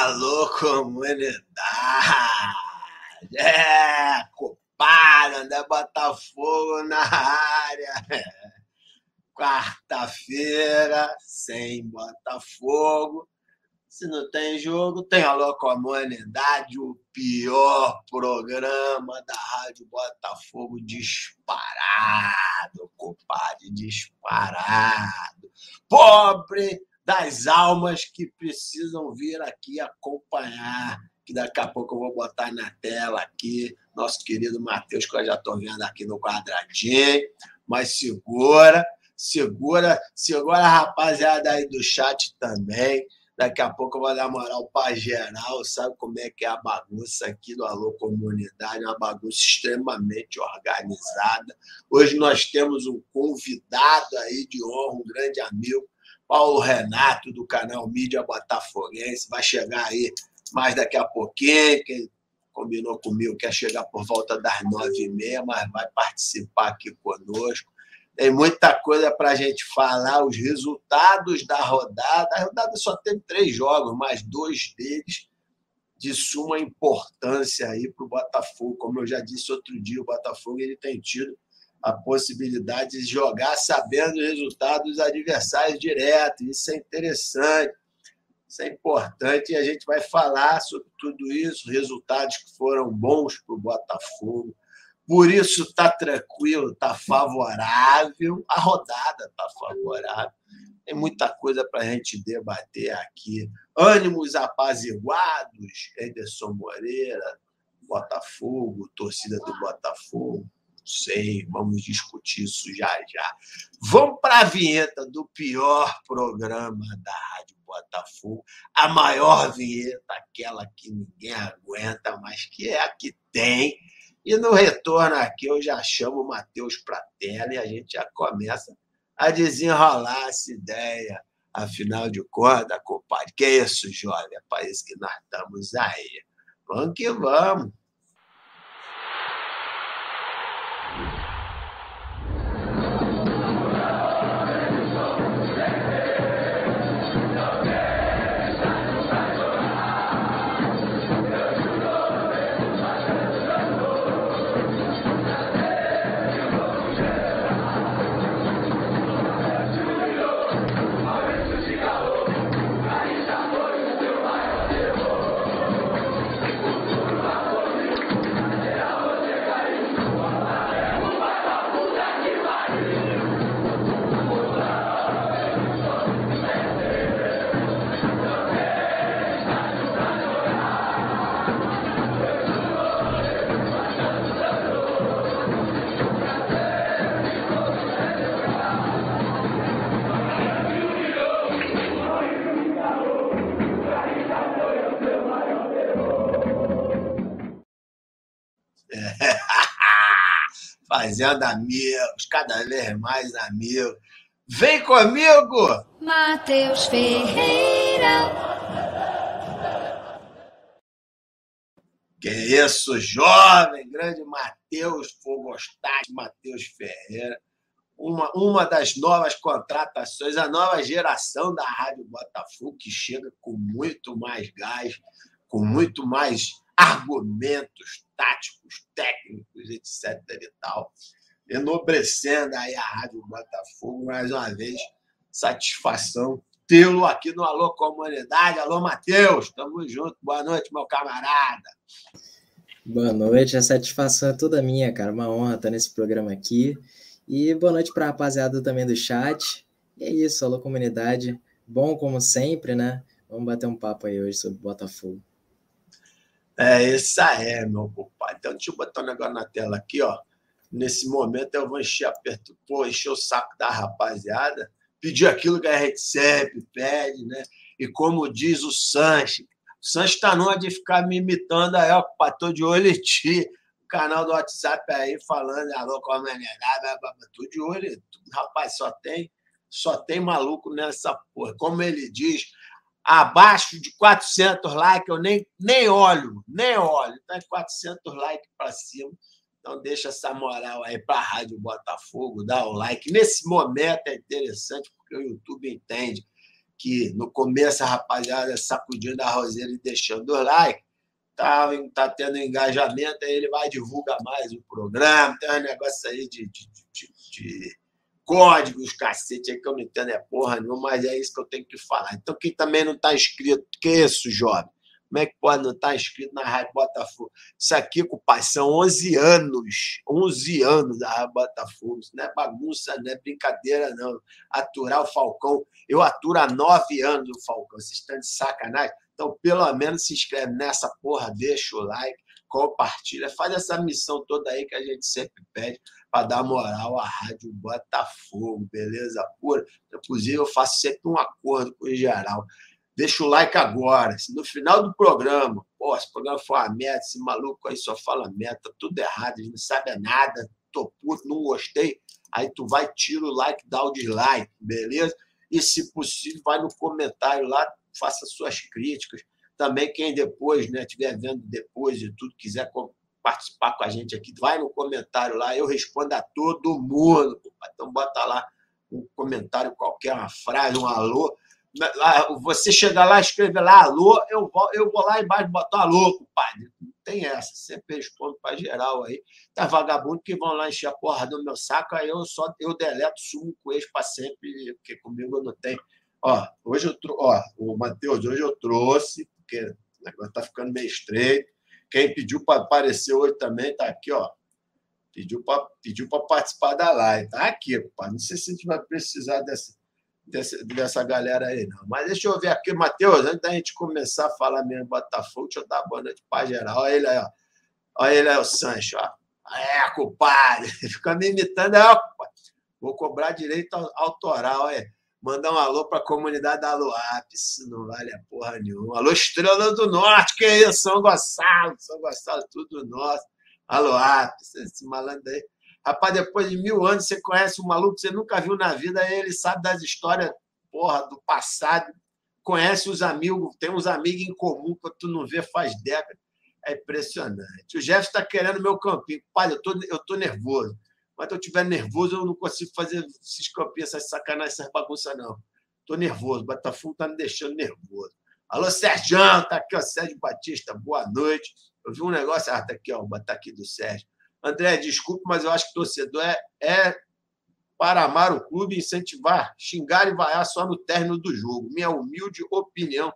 Alô, comunidade! É, culpada, né? Botafogo na área. Quarta-feira, sem Botafogo. Se não tem jogo, tem a Comunidade, o pior programa da Rádio Botafogo disparado, compadre, disparado. Pobre das almas que precisam vir aqui acompanhar, que daqui a pouco eu vou botar na tela aqui, nosso querido Matheus, que eu já estou vendo aqui no quadradinho, mas segura, segura, segura a rapaziada aí do chat também. Daqui a pouco eu vou dar moral para geral, sabe como é que é a bagunça aqui do Alô Comunidade, uma bagunça extremamente organizada. Hoje nós temos um convidado aí de honra, um grande amigo, Paulo Renato, do canal Mídia Botafoguense, vai chegar aí mais daqui a pouquinho, quem combinou comigo quer chegar por volta das nove e meia, mas vai participar aqui conosco. Tem muita coisa para a gente falar, os resultados da rodada. A rodada só tem três jogos, mas dois deles de suma importância aí para o Botafogo. Como eu já disse outro dia, o Botafogo ele tem tido a possibilidade de jogar sabendo o resultado dos adversários direto. Isso é interessante, isso é importante e a gente vai falar sobre tudo isso, resultados que foram bons para o Botafogo. Por isso está tranquilo, está favorável, a rodada está favorável. Tem muita coisa para a gente debater aqui. Ânimos apaziguados, Ederson Moreira, Botafogo, torcida do Botafogo sei, vamos discutir isso já já. Vamos para a vinheta do pior programa da Rádio Botafogo, a maior vinheta, aquela que ninguém aguenta, mas que é a que tem. E no retorno aqui eu já chamo o Matheus para tela e a gente já começa a desenrolar essa ideia. Afinal de contas, compadre, que é isso, jovem? É para isso que nós estamos aí. Vamos que vamos. Fazendo amigos, cada vez mais amigos. Vem comigo! Matheus Ferreira. Que isso, jovem, grande Matheus Fogostati, Matheus Ferreira. Uma, uma das novas contratações, a nova geração da Rádio Botafogo, que chega com muito mais gás, com muito mais argumentos táticos, técnicos, etc. e tal, enobrecendo aí a Rádio Botafogo, mais uma vez, satisfação tê-lo aqui no Alô Comunidade. Alô, Matheus, tamo junto. Boa noite, meu camarada. Boa noite, a satisfação é toda minha, cara. Uma honra estar nesse programa aqui. E boa noite para a rapaziada também do chat. E é isso, Alô Comunidade. Bom como sempre, né? Vamos bater um papo aí hoje sobre Botafogo. É, essa é, meu compadre. Então, deixa eu botar um negócio na tela aqui, ó. Nesse momento eu vou encher, aperto, pô, encher o saco da rapaziada, pedir aquilo que a gente sempre pede, né? E como diz o Sanches, o Sanches está numa de ficar me imitando aí, ó, tô de olho em ti. O canal do WhatsApp aí falando, alô, como é tô de olho. Rapaz, só tem, só tem maluco nessa porra. Como ele diz, abaixo de 400 likes, eu nem, nem olho, nem olho. Então, é 400 likes para cima. Então, deixa essa moral aí para a Rádio Botafogo, dá o like. Nesse momento é interessante, porque o YouTube entende que no começo a rapaziada sacudindo a roseira e deixando o like, tá, tá tendo engajamento, aí ele vai divulgar mais o programa, tem um negócio aí de, de, de, de códigos, cacete, aí que eu não entendo é porra nenhuma, mas é isso que eu tenho que falar. Então, quem também não está inscrito, que é isso, jovem? Como é que pode não estar tá inscrito na Rádio Botafogo? Isso aqui, compadre, são 11 anos. 11 anos da Rádio Botafogo. Isso não é bagunça, não é brincadeira, não. Aturar o Falcão. Eu aturo há nove anos o Falcão. Vocês estão de sacanagem? Então, pelo menos se inscreve nessa porra, deixa o like, compartilha, faz essa missão toda aí que a gente sempre pede para dar moral à Rádio Botafogo, beleza pura? Inclusive, eu faço sempre um acordo com o geral. Deixa o like agora. Se no final do programa, pô, esse programa foi uma merda, esse maluco aí só fala merda, tá tudo errado, ele não sabe nada, tô puto, não gostei. Aí tu vai, tira o like, dá o dislike, beleza? E, se possível, vai no comentário lá, faça suas críticas. Também quem depois, né, estiver vendo depois e tudo, quiser participar com a gente aqui, vai no comentário lá, eu respondo a todo mundo. Então bota lá um comentário qualquer, uma frase, um alô, você chegar lá, escrever lá alô, eu vou, eu vou lá embaixo botar alô, compadre. Não tem essa, sempre respondo para geral aí. Tá vagabundo que vão lá encher a porra do meu saco, aí eu só eu deleto, sumo com eles para sempre, porque comigo não tem. Ó, hoje eu trouxe, ó, o Matheus, hoje eu trouxe, porque o negócio tá ficando meio estreito. Quem pediu para aparecer hoje também tá aqui, ó. Pediu para pediu participar da live. Tá aqui, compadre. Não sei se a gente vai precisar dessa dessa, dessa galera aí, não. Mas deixa eu ver aqui, Matheus, antes da gente começar a falar mesmo Botafogo, deixa eu dar boa noite para geral. Olha ele aí, ó. Olha ele aí, o Sancho, ó. É, culpado. Fica me imitando, é, ó, Vou cobrar direito autoral, olha. Mandar um alô para a comunidade da Luap, isso não vale a porra nenhuma. Alô, Estrela do Norte, que é isso? São Gonçalo, São Gonçalo, tudo nosso. Alô, esse malandro aí. Rapaz, depois de mil anos, você conhece um maluco que você nunca viu na vida, ele sabe das histórias porra, do passado, conhece os amigos, tem uns amigos em comum que tu não vê faz décadas. É impressionante. O Jeff está querendo meu campinho. Pai, eu tô, eu tô nervoso. Mas se eu estiver nervoso, eu não consigo fazer esses campinhos, essas sacanagem, essas bagunças, não. Estou nervoso. O Botafogo está me deixando nervoso. Alô, Sérgio, tá aqui, ó, Sérgio Batista, boa noite. Eu vi um negócio, ah, tá aqui, ó, botar aqui do Sérgio. André, desculpe, mas eu acho que torcedor é, é para amar o clube incentivar, xingar e vaiar só no término do jogo. Minha humilde opinião.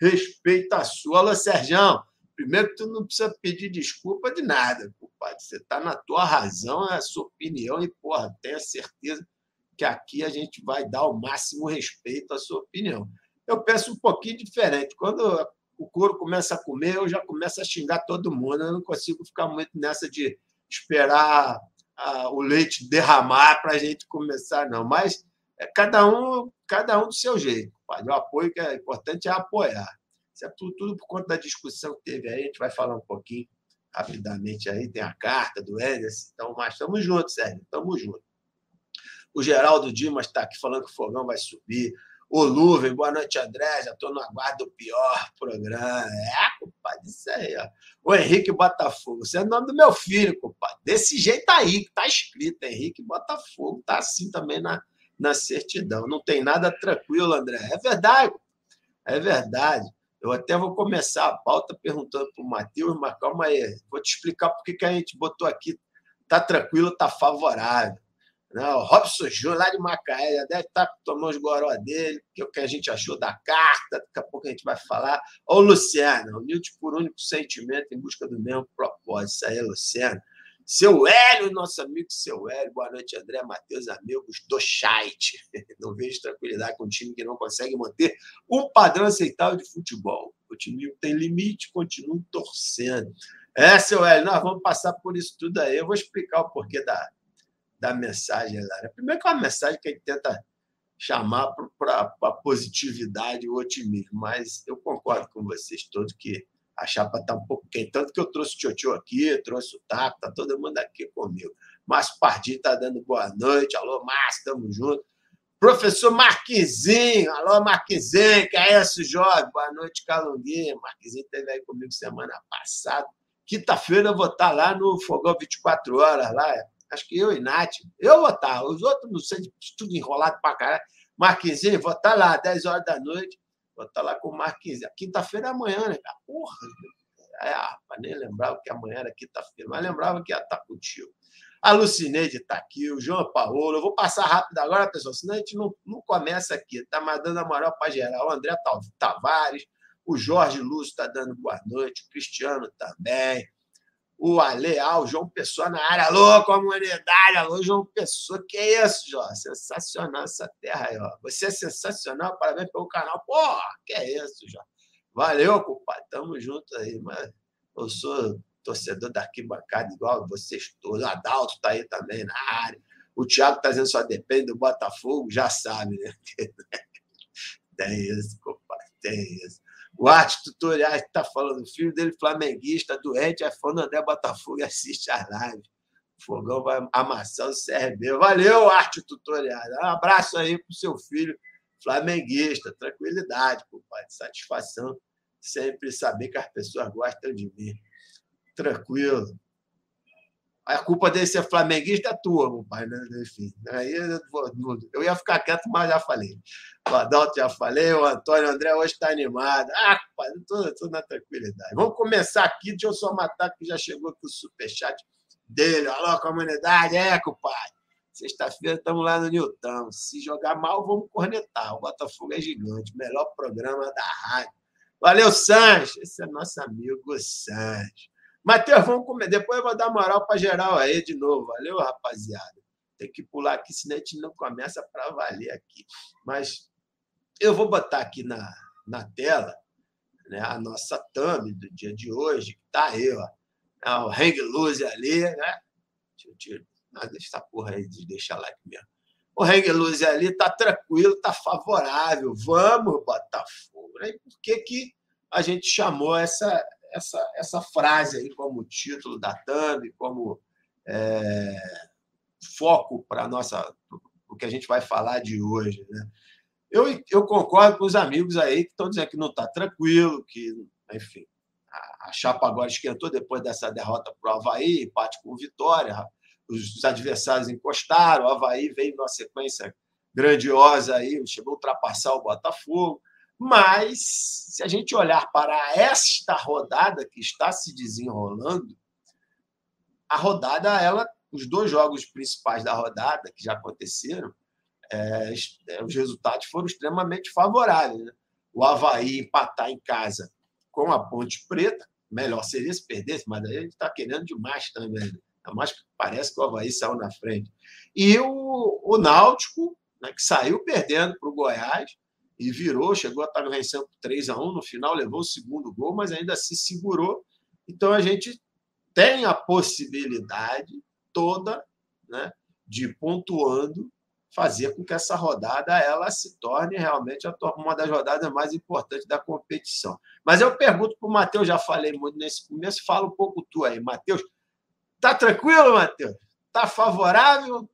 Respeita a sua. Alô, Serjão. Primeiro que tu não precisa pedir desculpa de nada, compadre. Você está na tua razão, é a sua opinião, e, porra, tenha certeza que aqui a gente vai dar o máximo respeito à sua opinião. Eu peço um pouquinho diferente. Quando o couro começa a comer, eu já começo a xingar todo mundo. Eu não consigo ficar muito nessa de esperar a, o leite derramar para a gente começar, não. Mas é cada um, cada um do seu jeito. O apoio que é importante é apoiar. Isso é tudo, tudo por conta da discussão que teve aí. A gente vai falar um pouquinho rapidamente aí. Tem a carta do Anderson. Então, mas estamos juntos, Sérgio. Estamos juntos. O Geraldo Dimas está aqui falando que o fogão vai subir. O Luven, boa noite, André. Já estou no aguardo do pior programa. É, compadre, isso aí, ó. O Henrique Botafogo. Você é o nome do meu filho, compadre. Desse jeito aí, que tá escrito, Henrique Botafogo. Tá assim também na, na certidão. Não tem nada tranquilo, André. É verdade. É verdade. Eu até vou começar a pauta perguntando para o Matheus, mas calma aí. Vou te explicar por que a gente botou aqui. Tá tranquilo, tá favorável. Não, o Robson Júnior, lá de Macaé, já deve estar tomando os goró dele, que é o que a gente achou da carta, daqui a pouco a gente vai falar. Ô, Luciano, humilde por único sentimento em busca do mesmo propósito. Isso aí, Luciano. Seu Hélio, nosso amigo seu Hélio. Boa noite, André, Matheus, amigos do chat. Não vejo tranquilidade com um time que não consegue manter um padrão aceitável de futebol. O time tem limite, continuo torcendo. É, seu Hélio, nós vamos passar por isso tudo aí. Eu vou explicar o porquê da, da mensagem, Lara. Primeiro que é uma mensagem que a gente tenta chamar para a positividade e o otimismo, mas eu concordo com vocês todos que a chapa está um pouco quente. Tanto que eu trouxe o Tchotchô aqui, trouxe o Taco, está todo mundo aqui comigo. Márcio Pardinho está dando boa noite. Alô, Márcio, estamos juntos. Professor Marquezinho, alô, Marquezinho, que é isso, jovem? Boa noite, Calunguinha. Marquezinho esteve aí comigo semana passada. Quinta-feira eu vou estar lá no Fogão 24 Horas, lá, acho que eu e Nath, eu vou estar, os outros não sei, tudo enrolado para caralho, Marquinzinho, vou estar tá lá, 10 horas da noite. Vou estar tá lá com o Marquinzinho. Quinta-feira é amanhã, né, cara? Porra! É, rapaz, nem lembrava que amanhã era quinta-feira, mas lembrava que ia estar tá contigo. A Lucineide está aqui, o João Paulo. Eu vou passar rápido agora, pessoal, senão a gente não, não começa aqui. Está mais dando a moral para geral. O André Tavares, o Jorge Lúcio está dando boa noite, o Cristiano também o Aleal, o João Pessoa na área. Alô, comunidade! Alô, João Pessoa. Que é isso, João? Sensacional essa terra aí, ó. Você é sensacional, parabéns pelo canal. Porra, que é isso, João? Valeu, compadre. Tamo junto aí, mas eu sou torcedor da arquibancada igual vocês todos. O Adalto tá aí também na área. O Thiago tá dizendo só depende do Botafogo, já sabe, né? Tem isso, compadre, tem isso. O Arte Tutoriais está falando, filho dele flamenguista, doente, é fã do André Botafogo e assiste a live. O Fogão vai amassar o CRB. Valeu, Arte Tutoriais. Um abraço aí para o seu filho flamenguista. Tranquilidade, compadre. Satisfação. Sempre saber que as pessoas gostam de mim. Tranquilo. A culpa dele ser flamenguista é tua, meu pai. Né? Enfim, aí eu, eu ia ficar quieto, mas já falei. O Adalto já falei, o Antônio o André hoje está animado. Ah, pai, estou na tranquilidade. Vamos começar aqui. Deixa eu só matar que já chegou aqui o superchat dele. Alô, comunidade. É, compadre. Sexta-feira estamos lá no Newton. Se jogar mal, vamos cornetar. O Botafogo é gigante. Melhor programa da rádio. Valeu, Sanches. Esse é nosso amigo Sanches. Matheus, vamos comer. Depois eu vou dar moral para geral aí de novo. Valeu, rapaziada. Tem que pular aqui, senão a gente não começa para valer aqui. Mas eu vou botar aqui na, na tela né, a nossa thumb do dia de hoje, que está aí, ó. É o hang loose ali, né? Deixa eu tirar. Ah, deixa essa porra aí, deixa like mesmo. O hang loose ali está tranquilo, está favorável. Vamos, Botafogo. Por que, que a gente chamou essa, essa, essa frase aí como título da thumb, como é, foco para nossa o que a gente vai falar de hoje. Né? Eu, eu concordo com os amigos aí que estão dizendo que não está tranquilo, que, enfim, a, a, chapa agora esquentou depois dessa derrota para o Havaí, empate com Vitória, os, os adversários encostaram, o Havaí veio numa sequência grandiosa aí, chegou a ultrapassar o Botafogo. Mas, se a gente olhar para esta rodada que está se desenrolando, a rodada, ela, os dois jogos principais da rodada que já aconteceram, é, é os resultados foram extremamente favoráveis. Né? O Havaí empatar em casa com a Ponte Preta, melhor seria se perdesse, mas a gente está querendo demais também. Né? Mas parece que o Havaí saiu na frente. E o, o Náutico, né, que saiu perdendo para o Goiás, e virou, chegou a estar vencendo 3 a 1 no final levou o segundo gol, mas ainda se segurou. Então a gente tem a possibilidade toda né, de pontuando fazer com que essa rodada ela se torne realmente uma das rodadas mais importantes da competição. Mas eu pergunto para o Matheus, já falei muito nesse começo, fala um pouco tu aí, Matheus. Tá tranquilo, Matheus? Tá favorável?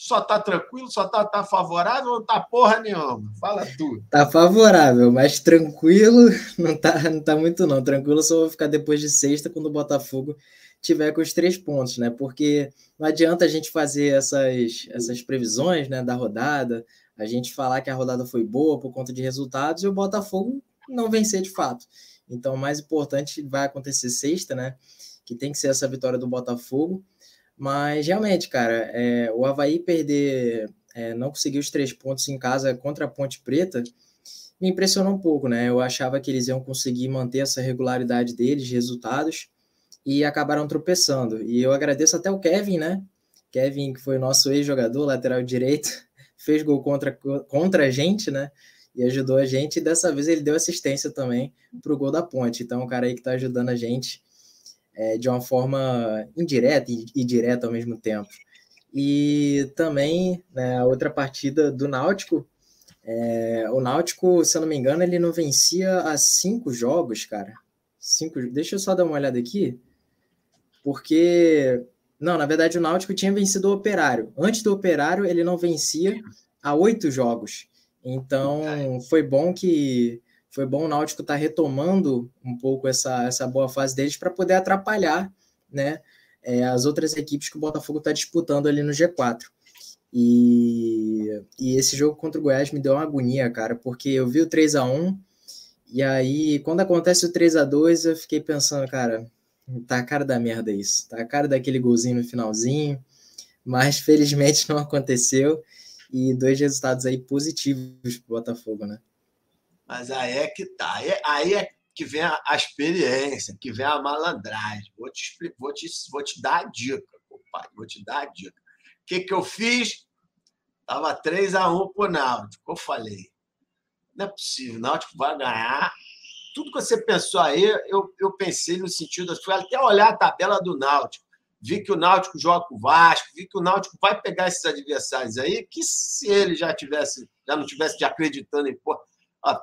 só tá tranquilo, só tá, tá favorável ou tá porra nenhuma? Fala tu. Tá favorável, mas tranquilo não tá, não tá muito não. Tranquilo só vou ficar depois de sexta quando o Botafogo tiver com os três pontos, né? Porque não adianta a gente fazer essas, essas previsões né, da rodada, a gente falar que a rodada foi boa por conta de resultados e o Botafogo não vencer de fato. Então, o mais importante vai acontecer sexta, né? Que tem que ser essa vitória do Botafogo. Mas realmente, cara, é, o Havaí perder, é, não conseguir os três pontos em casa contra a Ponte Preta, me impressionou um pouco, né? Eu achava que eles iam conseguir manter essa regularidade deles, resultados, e acabaram tropeçando. E eu agradeço até o Kevin, né? Kevin, que foi nosso ex-jogador, lateral direito, fez gol contra, contra a gente, né? E ajudou a gente. E dessa vez ele deu assistência também para o gol da ponte. Então, o cara aí que está ajudando a gente é, de uma forma indireta e, e direta ao mesmo tempo. E também né, a outra partida do Náutico, é, o Náutico, se eu não me engano, ele não vencia há cinco jogos, cara. Cinco, deixa eu só dar uma olhada aqui, porque não, na verdade o Náutico tinha vencido o Operário. Antes do Operário, ele não vencia há oito jogos. Então foi bom que foi bom o Náutico estar tá retomando um pouco essa, essa boa fase deles para poder atrapalhar né, é, as outras equipes que o Botafogo está disputando ali no G4. E, e esse jogo contra o Goiás me deu uma agonia, cara, porque eu vi o 3 a 1 e aí quando acontece o 3 a 2 eu fiquei pensando, cara, tá a cara da merda isso, tá a cara daquele golzinho no finalzinho, mas felizmente não aconteceu e dois resultados aí positivos pro Botafogo, né? Mas aí é que tá, aí, é, é que vem a, experiência, que vem a malandragem. Vou te, vou te, vou te dar a dica, compadre, vou te dar a dica. O que, que eu fiz? Tava 3 a 1 pro Náutico. Eu falei, não é possível, o Náutico vai ganhar. Tudo que você pensou aí, eu, eu pensei no sentido, fui até olhar a tabela do Náutico vi que o Náutico joga com o Vasco, vi que o Náutico vai pegar esses adversários aí, que se ele já tivesse, já não tivesse de acreditando em pô, ó,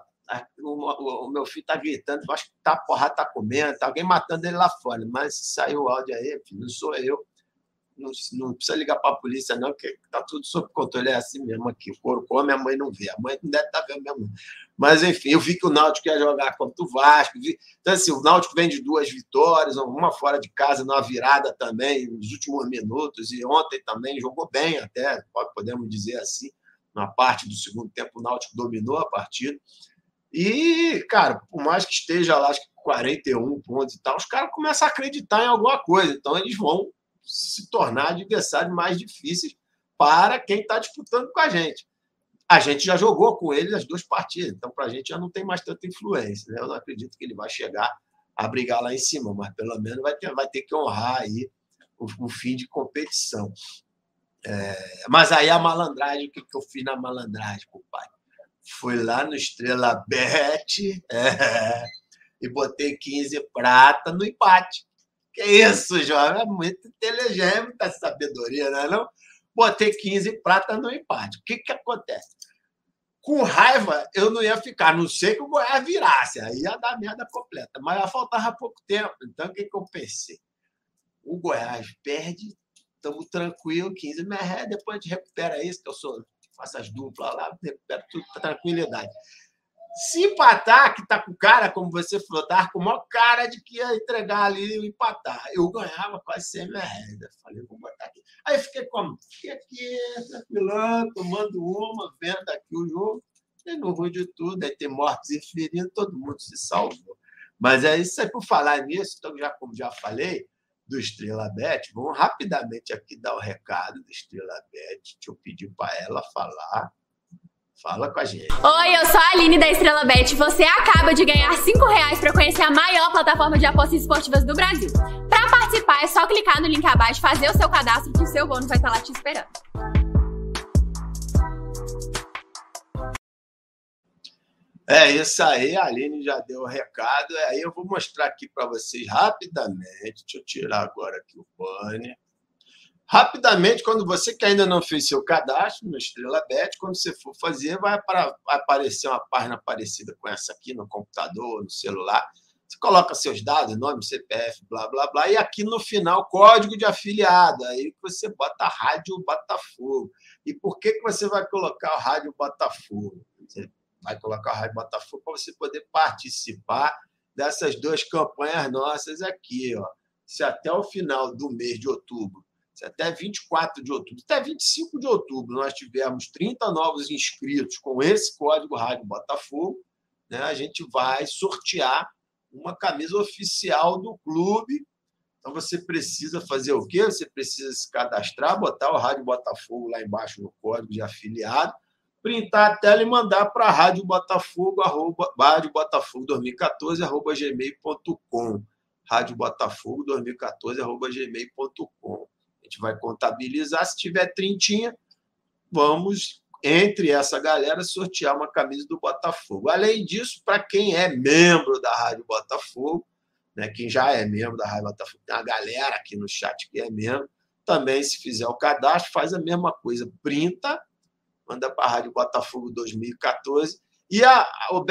o, o, meu filho tá gritando, acho que tá porrada, tá comendo, tá alguém matando ele lá fora, mas saiu o áudio aí, filho, não sou eu. Não, não precisa ligar para a polícia, não, que tá tudo sob controle, é assim mesmo aqui. O couro come, a mãe não vê. A mãe não deve estar tá vendo mesmo. Mas, enfim, eu vi que o Náutico ia jogar contra o Vasco. Vi... Então, assim, o Náutico vem de duas vitórias, uma fora de casa, numa virada também, nos últimos minutos. E ontem também jogou bem, até, podemos dizer assim. Na parte do segundo tempo, o Náutico dominou a partida. E, cara, por mais que esteja lá, acho que 41 pontos e tal, os caras começam a acreditar em alguma coisa. Então, eles vão se tornar adversários mais difíceis para quem está disputando com a gente. A gente já jogou com ele as duas partidas, então para a gente já não tem mais tanta influência. Né? Eu não acredito que ele vai chegar a brigar lá em cima, mas pelo menos vai ter, vai ter que honrar aí o, o fim de competição. É, mas aí a malandragem, o que, que eu fiz na malandragem, compadre? Fui lá no Estrela Bet é, e botei 15 prata no empate. Que isso, jovem? É muito inteligente, muita sabedoria, não é não? Botei 15 prata no empate. O que, que acontece? Com raiva, eu não ia ficar, não sei que o Goiás virasse, aí ia dar merda completa. Mas faltava pouco tempo. Então, o que, que eu pensei? O Goiás perde, estamos tranquilos, 15 merré, depois a gente recupera isso, que eu sou, faço as duplas lá, recupero tudo, tranquilidade. Se empatar, que tá com cara, como você falou, tá com maior cara de que ia entregar ali e empatar. Eu ganhava quase 100 reais. Falei, vou botar aqui. Aí fiquei como? Fiquei aqui, tranquilão, tomando uma, vendo aqui o jogo. E no ruim de tudo, aí tem mortos e feridos, todo mundo se salvou. Mas é isso aí, por falar nisso, então, já, como já falei, do Estrela Bet, vamos rapidamente aqui dar o recado do Estrela Bet. Deixa eu pedir para ela falar Fala com a gente. Oi, eu sou a Aline da Estrela Bet. Você acaba de ganhar 5 reais para conhecer a maior plataforma de apostas esportivas do Brasil. Para participar, é só clicar no link abaixo, fazer o seu cadastro que o seu bônus vai estar lá te esperando. É isso aí, a Aline já deu o recado. Aí eu vou mostrar aqui para vocês rapidamente. Deixa eu tirar agora aqui o banner. Rapidamente, quando você que ainda não fez seu cadastro no Estrela Bet, quando você for fazer, vai, para, vai aparecer uma página parecida com essa aqui no computador, no celular. Você coloca seus dados, nome, CPF, blá, blá, blá, e aqui no final, código de afiliado. Aí você bota Rádio Botafogo. E por que, que você vai colocar o Rádio Botafogo? Você vai colocar o Rádio Botafogo para você poder participar dessas duas campanhas nossas aqui. Ó. Se até o final do mês de outubro até 24 de outubro, até 25 de outubro, nós tivermos 30 novos inscritos com esse código Rádio Botafogo, né, a gente vai sortear uma camisa oficial do clube. Então você precisa fazer o quê? Você precisa se cadastrar, botar o Rádio Botafogo lá embaixo no código de afiliado, printar a tela e mandar para Rádio Botafogo, arroba, Rádio Botafogo 2014, arroba gmail.com. Rádio Botafogo 2014, arroba gmail.com gente vai contabilizar. Se tiver trintinha, vamos, entre essa galera, sortear uma camisa do Botafogo. Além disso, para quem é membro da Rádio Botafogo, né, quem já é membro da Rádio Botafogo, tem uma galera aqui no chat que é membro, também, se fizer o cadastro, faz a mesma coisa. Printa, manda para a Rádio Botafogo 2014. E a,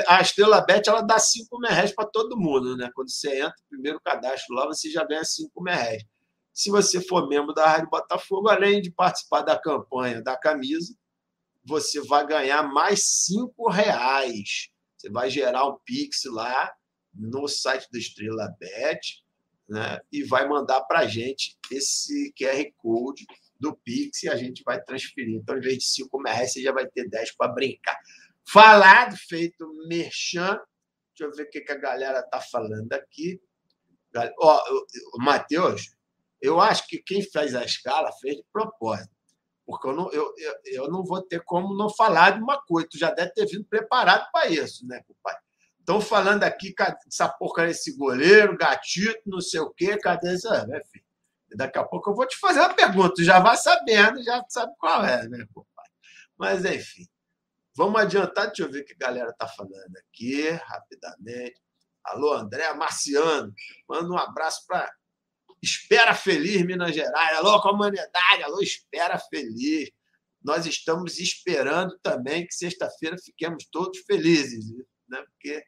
a Estrela Bet ela dá 5 reais para todo mundo, né? Quando você entra, primeiro cadastro lá, você já ganha 5 reais. Se você for membro da Rádio Botafogo, além de participar da campanha da camisa, você vai ganhar mais cinco reais. Você vai gerar um Pix lá no site do Estrela Bet né? e vai mandar para a gente esse QR Code do Pix e a gente vai transferir. Então, em vez de 5 reais, você já vai ter 10 para brincar. Falado, feito merchan. Deixa eu ver o que, que a galera está falando aqui. Ó, oh, Matheus, eu acho que quem fez a escala fez de propósito. Porque eu não, eu, eu, eu não vou ter como não falar de uma coisa. Tu já deve ter vindo preparado para isso, né, compadre? Estão falando aqui, cadê essa porcaria desse goleiro, gatito, não sei o quê, cadê essa. Né, filho? Daqui a pouco eu vou te fazer uma pergunta, tu já vai sabendo, já sabe qual é, né, compadre? Mas, enfim, vamos adiantar, deixa eu ver o que a galera está falando aqui, rapidamente. Alô, André Marciano, manda um abraço para Espera Feliz, Minas Gerais. Alô, comunidade, alô, Espera Feliz. Nós estamos esperando também que sexta-feira fiquemos todos felizes, né? porque,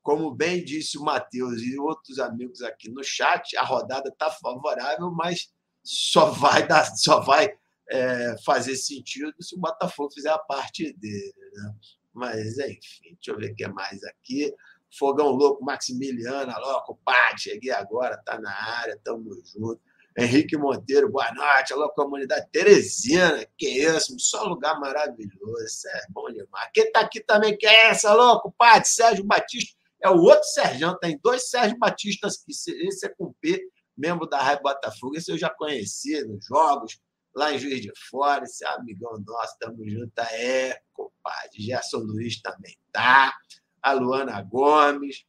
como bem disse o Matheus e outros amigos aqui no chat, a rodada está favorável, mas só vai, dar, só vai é, fazer sentido se o Botafogo fizer a parte dele. Né? Mas, enfim, deixa eu ver o que é mais aqui. Fogão Louco, Maximiliano, alô, compadre, cheguei agora, tá na área, tamo junto. Henrique Monteiro, boa noite, alô, comunidade Teresina, que isso, só lugar maravilhoso, é bom demais. Quem tá aqui também, que é essa, alô, compadre, Sérgio Batista, é o outro Sérgio, tem dois Sérgio Batistas esse é com P, membro da Rádio Botafogo, esse eu já conheci nos jogos, lá em Juiz de Fora, esse é amigão nosso, tamo junto, é, compadre, Gerson Luiz também tá, a Luana Gomes,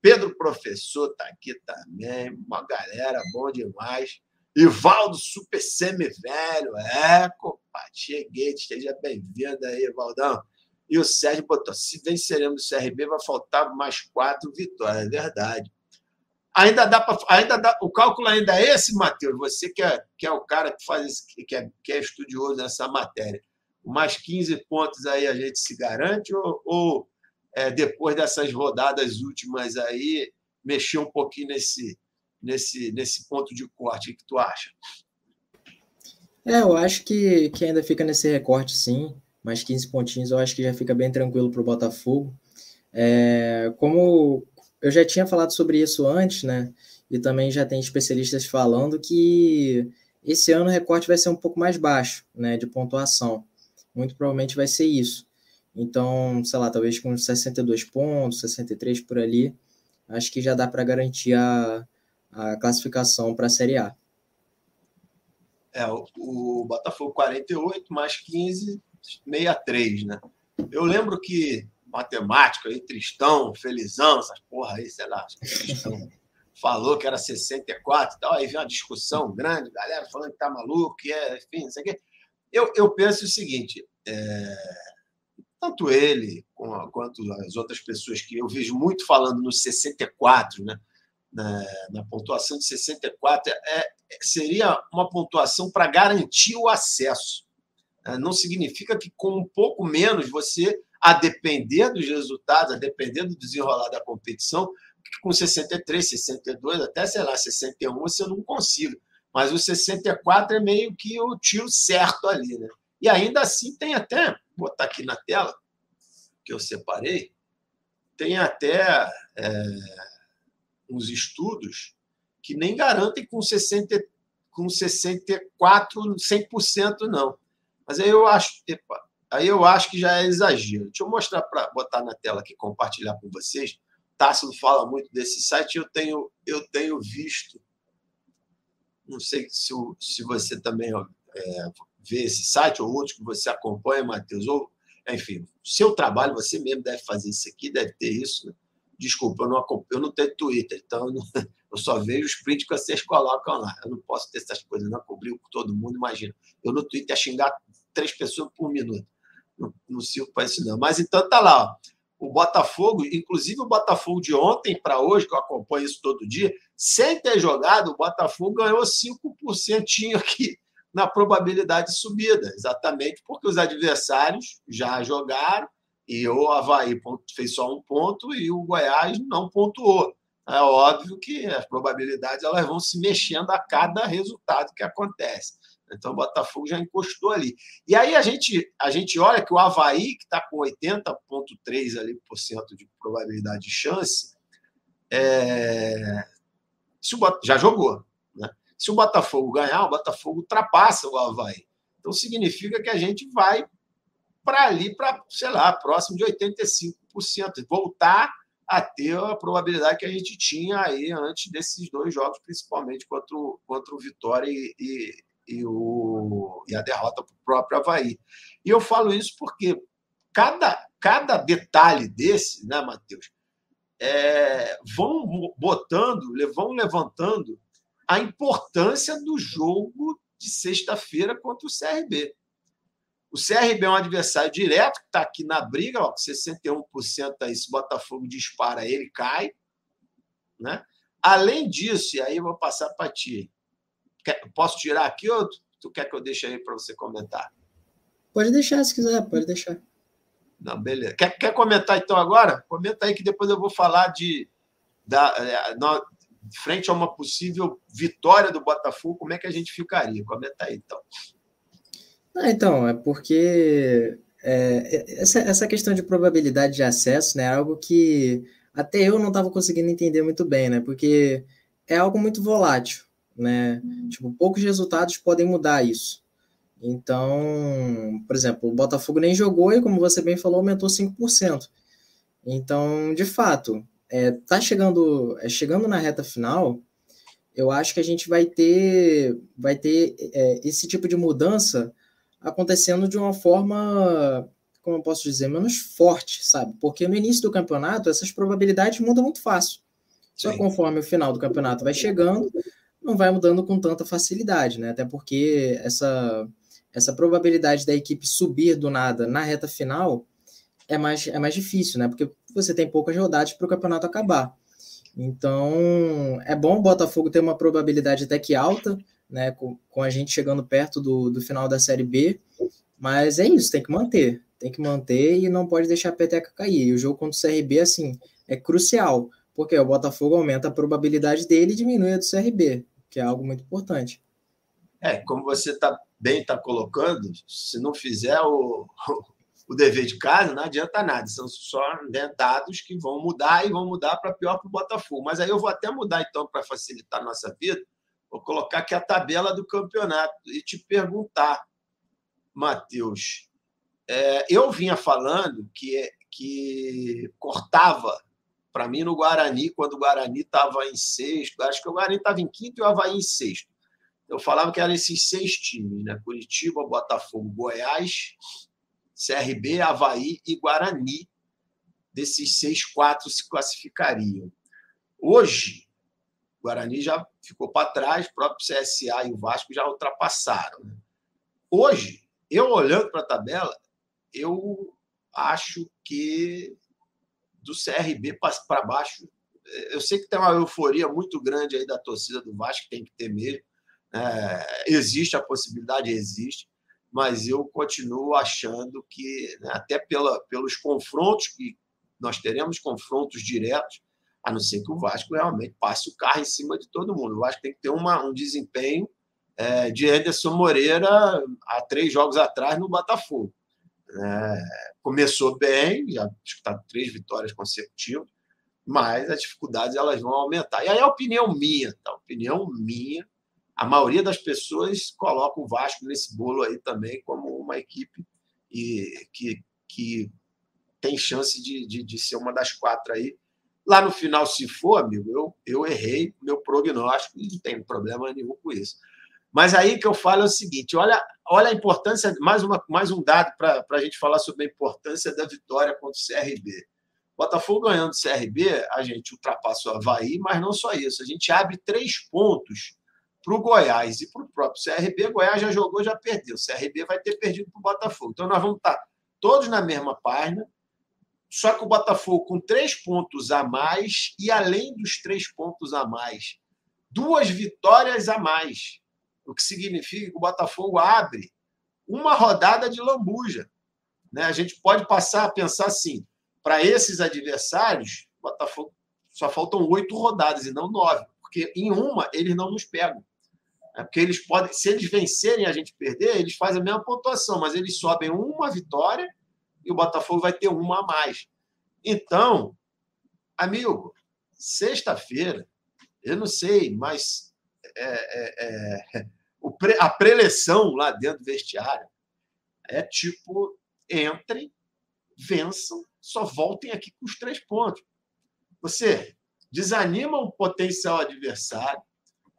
Pedro Professor está aqui também, uma galera bom demais. Ivaldo Super Semi-Velho, é, compadre, cheguei, esteja bem-vindo aí, Valdão. E o Sérgio botou: se venceremos o CRB, vai faltar mais quatro vitórias, é verdade. Ainda dá para. Ainda dá, o cálculo ainda é esse, Matheus. Você que é, que é o cara que faz que é, que é estudioso nessa matéria. Mais 15 pontos aí a gente se garante ou, ou é, depois dessas rodadas últimas aí, mexer um pouquinho nesse, nesse, nesse ponto de corte. O que tu acha? É, eu acho que, que ainda fica nesse recorte, sim. Mais 15 pontinhos, eu acho que já fica bem tranquilo para o Botafogo. É, como eu já tinha falado sobre isso antes, né? E também já tem especialistas falando que esse ano o recorte vai ser um pouco mais baixo, né? De pontuação. Muito provavelmente vai ser isso. Então, sei lá, talvez com 62 pontos, 63 por ali, acho que já dá para garantir a, a classificação para a Série A. É, o, o Botafogo 48 mais 15, 63, né? Eu lembro que matemática aí, Tristão, Felizão, essas porra aí, sei lá, Tristão falou que era 64 e tal, aí veio uma discussão grande, galera falando que tá maluco, que é, enfim, não sei o quê. Eu, eu penso o seguinte, é, tanto ele quanto as outras pessoas que eu vejo muito falando no 64, né? Na, na pontuação de 64, é, é, seria uma pontuação para garantir o acesso. É, não significa que com um pouco menos você, a depender dos resultados, a depender do desenrolar da competição, com 63, 62, até sei lá, 61 você não consiga. Mas o 64 é meio que o tiro certo ali, né? E ainda assim tem até, vou botar aqui na tela, que eu separei, tem até é, uns estudos que nem garantem com, 60, com 64, 100% não. Mas aí eu acho, epa, aí eu acho que já é exagero. Deixa eu mostrar para botar na tela aqui, compartilhar com vocês. Tássilo fala muito desse site, eu tenho, eu tenho visto. Não sei se, se você também é, vê esse site ou outros que você acompanha, Matheus, ou, enfim, seu trabalho, você mesmo deve fazer isso aqui, deve ter isso. Né? Desculpa, eu não, eu não tenho Twitter, então eu, não, eu, só vejo os prints que vocês colocam lá. Eu não posso ter essas coisas, não cobrir com todo mundo, imagina. Eu no Twitter ia xingar três pessoas por minuto. Não, não sirvo para isso, não. Mas então tá lá, ó. O Botafogo, inclusive o Botafogo de ontem para hoje, que eu acompanho isso todo dia, sem ter jogado, o Botafogo ganhou 5% aqui na probabilidade de subida, exatamente porque os adversários já jogaram e o Havaí fez só um ponto e o Goiás não pontuou. É óbvio que as probabilidades elas vão se mexendo a cada resultado que acontece. Então o Botafogo já encostou ali. E aí a gente, a gente olha que o Havaí, que está com 80,3% ali por cento de probabilidade de chance, é... já jogou. Se o Botafogo ganhar, o Botafogo ultrapassa o Havaí. Então significa que a gente vai para ali, para, sei lá, próximo de 85%. Voltar a ter a probabilidade que a gente tinha aí antes desses dois jogos, principalmente contra o, contra o Vitória e, e, e, o, e a derrota para o próprio Havaí. E eu falo isso porque cada, cada detalhe desse, né, Matheus, é, vão botando, vão levantando a importância do jogo de sexta-feira contra o CRB. O CRB é um adversário direto, que está aqui na briga, ó, 61% aí, se Botafogo dispara, ele cai. Né? Além disso, e aí eu vou passar para ti. Posso tirar aqui ou tu quer que eu deixe aí para você comentar? Pode deixar, se quiser, pode deixar. Não, beleza. Quer, quer comentar então agora? Comenta aí que depois eu vou falar de da, é, frente a uma possível vitória do Botafogo, como é que a gente ficaria? Comenta aí então. Ah, então, é porque é, essa, essa questão de probabilidade de acesso né, é algo que até eu não estava conseguindo entender muito bem, né? Porque é algo muito volátil, né? Uhum. Tipo, poucos resultados podem mudar isso. Então, por exemplo, o Botafogo nem jogou e, como você bem falou, aumentou 5%. Então, de fato, é, tá chegando, é, chegando na reta final, eu acho que a gente vai ter, vai ter é, esse tipo de mudança acontecendo de uma forma, como eu posso dizer, menos forte, sabe? Porque no início do campeonato, essas probabilidades mudam muito fácil. Só Sim. conforme o final do campeonato vai chegando, não vai mudando com tanta facilidade, né? Até porque essa essa probabilidade da equipe subir do nada na reta final é mais, é mais difícil, né? Porque você tem poucas rodadas para o campeonato acabar. Então, é bom o Botafogo ter uma probabilidade até que alta, né? Com, com a gente chegando perto do, do final da Série B. Mas é isso, tem que manter. Tem que manter e não pode deixar a peteca cair. E o jogo contra o CRB, assim, é crucial. Porque o Botafogo aumenta a probabilidade dele e diminui a do CRB, que é algo muito importante. É, como você está bem está colocando, se não fizer o, o dever de casa, não adianta nada. São só né, dados que vão mudar e vão mudar para pior para o Botafogo. Mas aí eu vou até mudar, então, para facilitar a nossa vida, vou colocar aqui a tabela do campeonato e te perguntar, Matheus. É, eu vinha falando que, que cortava para mim no Guarani, quando o Guarani estava em sexto, acho que o Guarani estava em quinto e o Havaí em sexto eu falava que eram esses seis times, né? Curitiba, Botafogo, Goiás, CRB, Havaí e Guarani. Desses seis, quatro se classificariam. Hoje, o Guarani já ficou para trás, o próprio CSA e o Vasco já ultrapassaram. Né? Hoje, eu olhando para a tabela, eu acho que do CRB para baixo, eu sei que tem uma euforia muito grande aí da torcida do Vasco, tem que ter mesmo, é, existe a possibilidade, existe, mas eu continuo achando que, né, até pela, pelos confrontos, que nós teremos confrontos diretos, a não ser que o Vasco realmente passe o carro em cima de todo mundo. O Vasco tem que ter uma, um desempenho é, de Anderson Moreira há três jogos atrás no Botafogo. É, começou bem, já está três vitórias consecutivas, mas as dificuldades elas vão aumentar. E aí a opinião minha, tá? A opinião minha, a maioria das pessoas coloca o Vasco nesse bolo aí também como uma equipe e, que, que tem chance de, de, de, ser uma das quatro aí. Lá no final, se for, amigo, eu, eu errei meu prognóstico e não tem problema nenhum com isso. Mas aí que eu falo é o seguinte: olha, olha a importância, mais, uma, mais um dado para a gente falar sobre a importância da vitória contra o CRB. Botafogo ganhando o CRB, a gente ultrapassa o Havaí, mas não só isso, a gente abre três pontos para o Goiás e para o próprio CRB, Goiás já jogou, já perdeu. O CRB vai ter perdido para o Botafogo. Então, nós vamos estar todos na mesma página, só que o Botafogo com três pontos a mais e além dos três pontos a mais, duas vitórias a mais. O que significa que o Botafogo abre uma rodada de lambuja. Né? A gente pode passar a pensar assim: para esses adversários, Botafogo só faltam oito rodadas e não nove, porque em uma eles não nos pegam. É porque eles podem, se eles vencerem a gente perder, eles fazem a mesma pontuação, mas eles sobem uma vitória e o Botafogo vai ter uma a mais. Então, amigo, sexta-feira, eu não sei, mas é, é, a preleção lá dentro do vestiário é tipo: entrem, vençam, só voltem aqui com os três pontos. Você desanima um potencial adversário,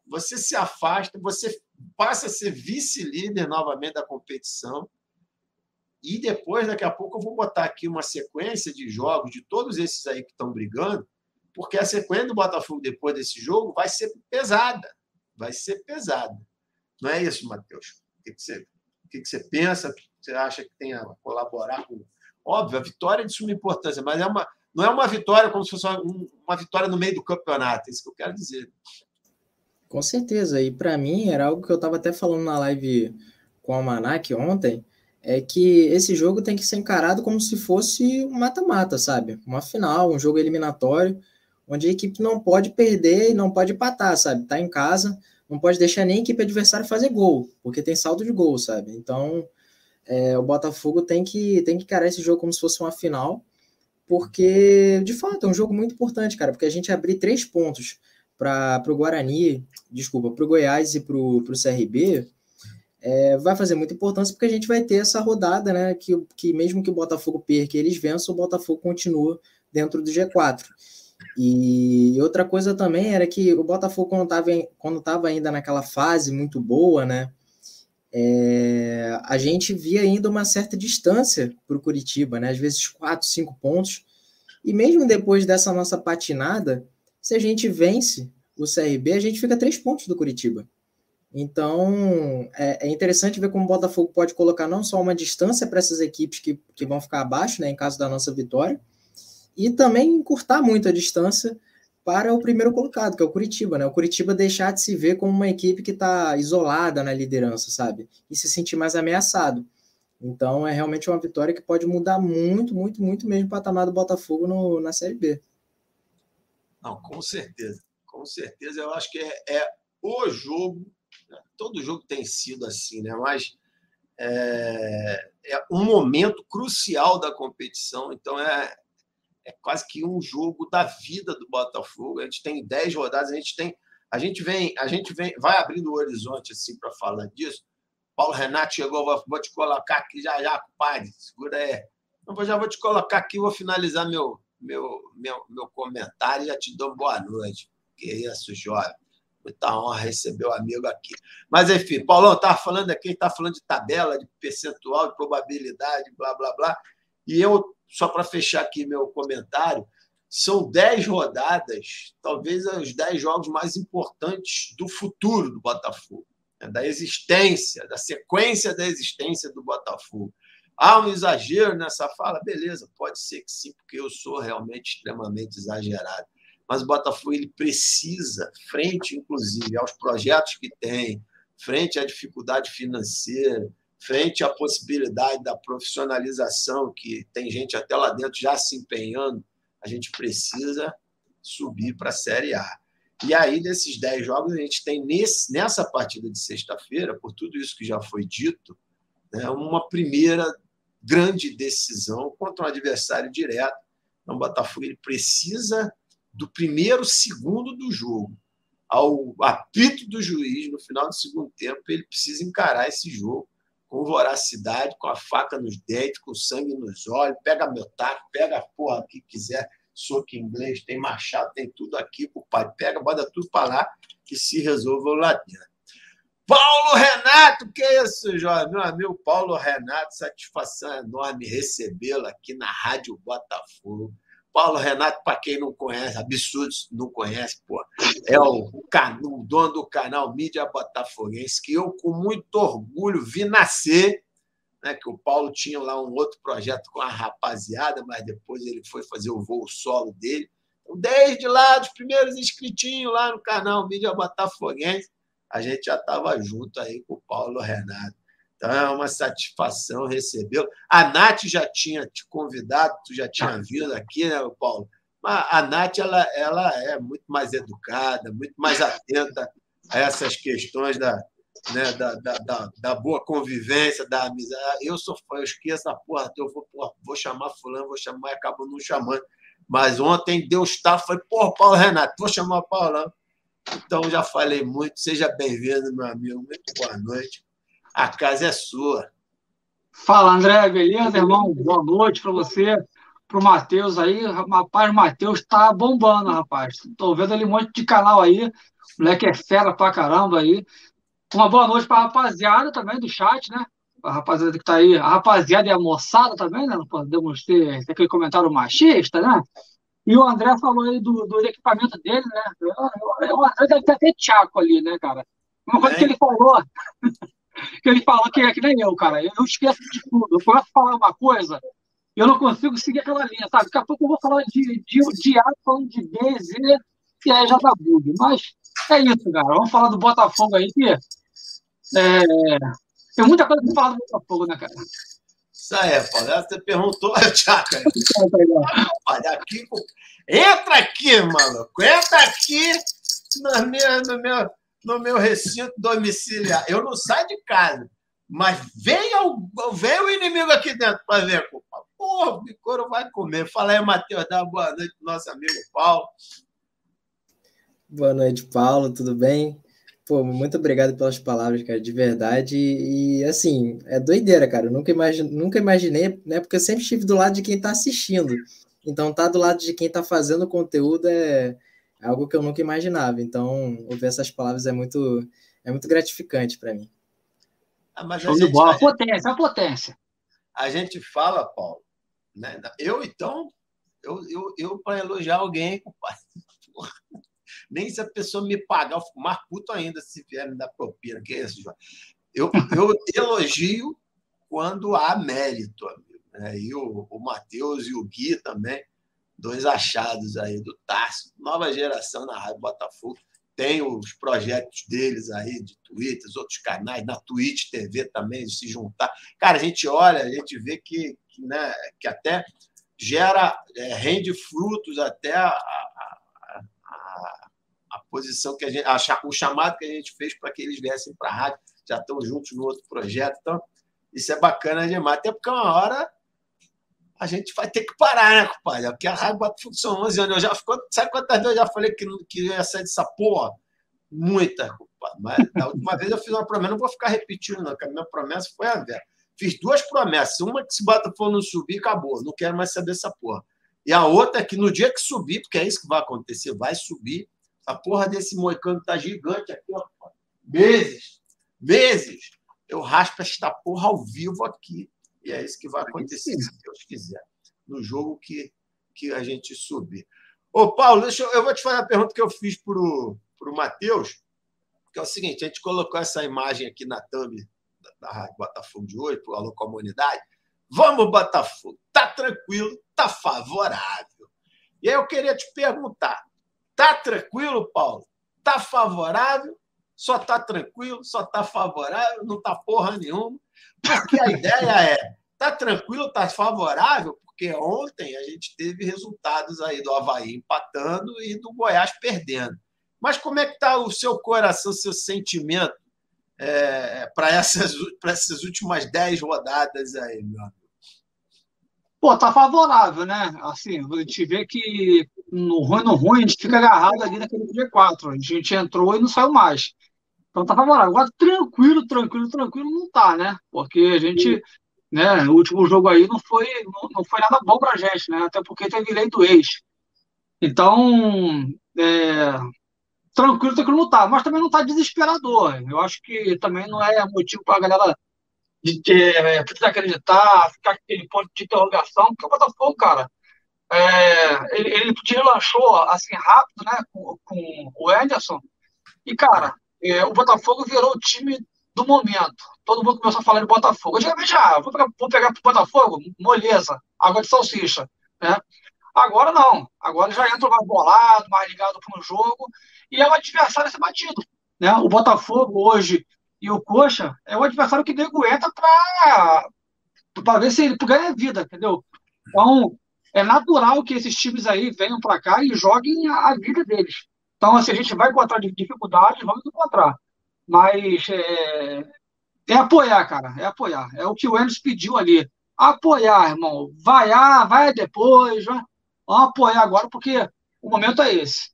você se afasta, você passa a ser vice-líder novamente da competição. E depois, daqui a pouco, eu vou botar aqui uma sequência de jogos de todos esses aí que estão brigando, porque a sequência do Botafogo depois desse jogo vai ser pesada. Vai ser pesada. Não é isso, Matheus? O que você, o que você pensa? Você acha que tem a colaborar com. Óbvio, a vitória é de suma importância, mas é uma, não é uma vitória como se fosse uma, uma vitória no meio do campeonato, é isso que eu quero dizer. Com certeza, e para mim era algo que eu estava até falando na live com a Manac ontem, é que esse jogo tem que ser encarado como se fosse um mata-mata, sabe? Uma final, um jogo eliminatório, onde a equipe não pode perder e não pode empatar, sabe? Tá em casa, não pode deixar nem a equipe adversária fazer gol, porque tem saldo de gol, sabe? Então, é, o Botafogo tem que, tem que encarar esse jogo como se fosse uma final, porque, de fato, é um jogo muito importante, cara, porque a gente abrir três pontos para o Guarani, desculpa, para o Goiás e para o CRB, é, vai fazer muita importância, porque a gente vai ter essa rodada, né, que, que mesmo que o Botafogo perca e eles vençam, o Botafogo continua dentro do G4. E outra coisa também era que o Botafogo, quando estava quando tava ainda naquela fase muito boa, né? É, a gente via ainda uma certa distância para o Curitiba, né? Às vezes quatro, cinco pontos. E mesmo depois dessa nossa patinada, se a gente vence o CRB, a gente fica três pontos do Curitiba. Então é, é interessante ver como o Botafogo pode colocar não só uma distância para essas equipes que, que vão ficar abaixo, né, em caso da nossa vitória, e também encurtar muito a distância para o primeiro colocado, que é o Curitiba, né? O Curitiba deixar de se ver como uma equipe que está isolada na liderança, sabe? E se sentir mais ameaçado. Então é realmente uma vitória que pode mudar muito, muito, muito mesmo o patamar do Botafogo no, na Série B. Não, com certeza. Com certeza, eu acho que é, é o jogo. Né? Todo jogo tem sido assim, né? Mas é, é um momento crucial da competição. Então é, é quase que um jogo da vida do Botafogo. A gente tem 10 rodadas, a gente tem. A gente vem, a gente vem, vai abrindo o horizonte assim para falar disso. Paulo Renato chegou, vou, vou te colocar aqui já já, compadre. Segura aí. Eu já vou te colocar aqui, vou finalizar meu, meu, meu, meu comentário e já te dou boa noite. Que isso, jovem. Muita honra receber o amigo aqui. Mas, enfim, Paulão estava falando aqui, está falando de tabela, de percentual, de probabilidade, blá, blá, blá. E eu só para fechar aqui meu comentário, são dez rodadas, talvez os dez jogos mais importantes do futuro do Botafogo, né? da existência, da sequência da existência do Botafogo. Há um exagero nessa fala? Beleza, pode ser que sim, porque eu sou realmente extremamente exagerado. Mas o Botafogo ele precisa, frente inclusive aos projetos que tem, frente à dificuldade financeira, frente à possibilidade da profissionalização, que tem gente até lá dentro já se empenhando, a gente precisa subir para a Série A. E aí, desses 10 jogos, a gente tem nesse, nessa partida de sexta-feira, por tudo isso que já foi dito, né, uma primeira grande decisão contra um adversário direto. Então, o Botafogo ele precisa do primeiro segundo do jogo. Ao apito do juiz, no final do segundo tempo, ele precisa encarar esse jogo com voracidade, com a faca nos dentes, com sangue nos olhos, pega meu taco, pega a porra que quiser, soco inglês, tem machado, tem tudo aqui, pai pega, bota tudo para lá, que se resolva lá dentro. Paulo Renato, que é isso, Jorge? Meu amigo Paulo Renato, satisfação enorme recebê-lo aqui na Rádio Botafogo. Paulo Renato, para quem não conhece, absurdo não conhece, pô, é o, o, dono do canal Mídia Botafoguense, que eu, com muito orgulho, vi nascer, né, que o Paulo tinha lá um outro projeto com a rapaziada, mas depois ele foi fazer o voo solo dele. Então, desde lá, dos primeiros inscritinhos lá no canal Mídia Botafoguense, a gente já estava junto aí com o Paulo Renato. Então é uma satisfação recebê-lo. A Nath já tinha te convidado, tu já tinha vindo aqui, né, Paulo? Mas a Nath ela, ela é muito mais educada, muito mais atenta a essas questões da, né, da, da, da, da, boa convivência, da amizade. Eu sou fã, eu esqueço a porra, eu vou, porra, vou chamar fulano, vou chamar e acabo não chamando. Mas ontem Deus estava, foi, porra, Paulo Renato, vou chamar o Paulão. Então, já falei muito. Seja bem-vindo, meu amigo. Muito boa noite. A casa é sua. Fala, André. Beleza, irmão? Boa noite para você, para o Matheus aí. Rapaz, o Matheus está bombando, rapaz. Estou vendo ali um monte de canal aí. O moleque é fera pra caramba aí. Uma boa noite para a rapaziada também do chat, né? A rapaziada que está aí. A rapaziada e a moçada também, né? Não podemos ter, aquele comentário machista, né? E o André falou aí do, do equipamento dele, né? O André deve ter até tchaco ali, né, cara? Uma coisa é. que ele falou, que ele falou que é que nem eu, cara. Eu esqueço de tudo. Eu posso falar uma coisa, eu não consigo seguir aquela linha, sabe? Daqui a pouco eu vou falar de, de, de A falando de B, Z, e aí já dá bug. Mas é isso, cara. Vamos falar do Botafogo aí, que é, tem muita coisa pra falar do Botafogo, né, cara? Isso aí, Paulo. Você perguntou, Tiago. aqui, entra aqui, maluco. Entra aqui no meu, no meu, no meu recinto domiciliar. Eu não saio de casa, mas vem o, vem o inimigo aqui dentro para ver. Porra, o Bicoro vai comer. Fala aí, Matheus. Dá uma boa noite pro nosso amigo Paulo. Boa noite, Paulo. Tudo bem? Pô, muito obrigado pelas palavras, cara, de verdade. E, e assim, é doideira, cara. Eu nunca, imagine, nunca imaginei, né? Porque eu sempre estive do lado de quem está assistindo. Então, tá do lado de quem está fazendo conteúdo é algo que eu nunca imaginava. Então, ouvir essas palavras é muito, é muito gratificante para mim. Ah, mas a, gente, bola. a potência, a potência. A gente fala, Paulo, né? Eu, então, eu, eu, eu para elogiar alguém, compadre. Nem se a pessoa me pagar, eu fico mais puto ainda se vier me dar propina. Que é isso, João? Eu, eu elogio quando há mérito, amigo. Né? E o, o Matheus e o Gui também, dois achados aí do Tarso, nova geração na Rádio Botafogo. Tem os projetos deles aí, de Twitter, outros canais, na Twitch TV também, de se juntar. Cara, a gente olha, a gente vê que, que, né, que até gera, é, rende frutos até a, a, a, posição que a gente, a, o chamado que a gente fez para que eles viessem para a rádio, já estão juntos no outro projeto. Então, isso é bacana demais. Até porque uma hora a gente vai ter que parar, né, compadre? Porque a rádio são 11 anos. Eu já, sabe quantas vezes eu já falei que, que ia sair dessa porra? Muita, compadre. Mas da última vez eu fiz uma promessa, não vou ficar repetindo, não, porque a minha promessa foi a vera. Fiz duas promessas. Uma que se Botafogo não subir, acabou. Não quero mais saber essa porra. E a outra é que no dia que subir, porque é isso que vai acontecer, vai subir, a porra desse moicano tá gigante aqui, ó. Meses, meses. Eu raspo esta porra ao vivo aqui. E é isso que vai acontecer, se Deus quiser, no jogo que, que a gente subir. Ô, Paulo, eu, eu vou te fazer a pergunta que eu fiz para o Matheus, que é o seguinte: a gente colocou essa imagem aqui na thumb da, Rádio Botafogo de hoje, para a comunidade. Vamos, Botafogo, tá tranquilo, tá favorável. E aí eu queria te perguntar: Tá tranquilo, Paulo? Tá favorável? Só tá tranquilo? Só tá favorável? Não tá porra nenhuma? Porque a ideia é, tá tranquilo, tá favorável? Porque ontem a gente teve resultados aí do Havaí empatando e do Goiás perdendo. Mas como é que tá o seu coração, seu sentimento é, para essas, essas últimas dez rodadas aí, meu amigo? Pô, tá favorável, né? Assim, a gente vê que no ruim, no ruim, a gente fica agarrado ali naquele G4. A gente entrou e não saiu mais. Então tá favorável. Agora, tranquilo, tranquilo, tranquilo, não tá, né? Porque a gente, né, o último jogo aí não foi, não, não foi nada bom pra gente, né? Até porque teve lei do ex. Então, é, tranquilo, tranquilo não tá. Mas também não tá desesperador. Eu acho que também não é motivo pra galera de ter, é, precisa acreditar, ficar com aquele ponto de interrogação, porque o Botafogo, cara, é, ele, ele deslanchou assim rápido, né, com, com o Ederson, e, cara, é, o Botafogo virou o time do momento. Todo mundo começou a falar de Botafogo. Antigamente, ah, vou pegar, vou pegar pro Botafogo, moleza, água de salsicha, né? Agora não. Agora já entra mais bolado, mais ligado para o jogo, e é o adversário a ser batido. Né? O Botafogo hoje e o Coxa é o adversário que nego entra para ver se ele ganha vida, entendeu? Então, é natural que esses times aí venham para cá e joguem a, a, vida deles. Então, assim, a gente vai encontrar dificuldades, vamos encontrar. Mas é, é apoiar, cara, é apoiar. É o que o Enes pediu ali. Apoiar, irmão. Vaiar, vai depois, vai. Vamos apoiar agora, porque o momento é esse.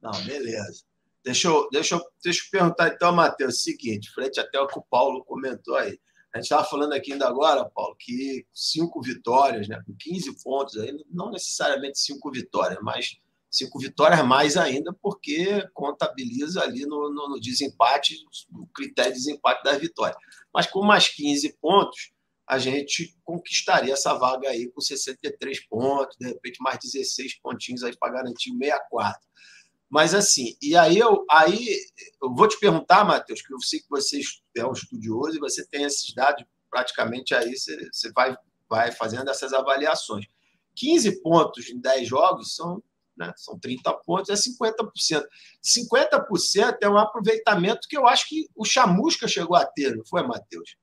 Não, beleza. Deixa eu, deixa eu, deixa eu perguntar então, Matheus, o seguinte, frente até o que o Paulo comentou aí. A gente estava falando aqui ainda agora, Paulo, que cinco vitórias, né, com 15 pontos, aí, não necessariamente cinco vitórias, mas cinco vitórias mais ainda, porque contabiliza ali no, no, no desempate, no critério de desempate das vitórias. Mas com mais 15 pontos, a gente conquistaria essa vaga aí com 63 pontos, de repente mais 16 pontinhos aí para garantir o 64. Mas assim, e aí eu, aí eu vou te perguntar, Matheus, que eu sei que você é um estudioso e você tem esses dados praticamente aí, você, você vai, vai fazendo essas avaliações. 15 pontos em 10 jogos são, né, são 30 pontos, é 50%. 50% é um aproveitamento que eu acho que o Chamusca chegou a ter, não foi, Matheus?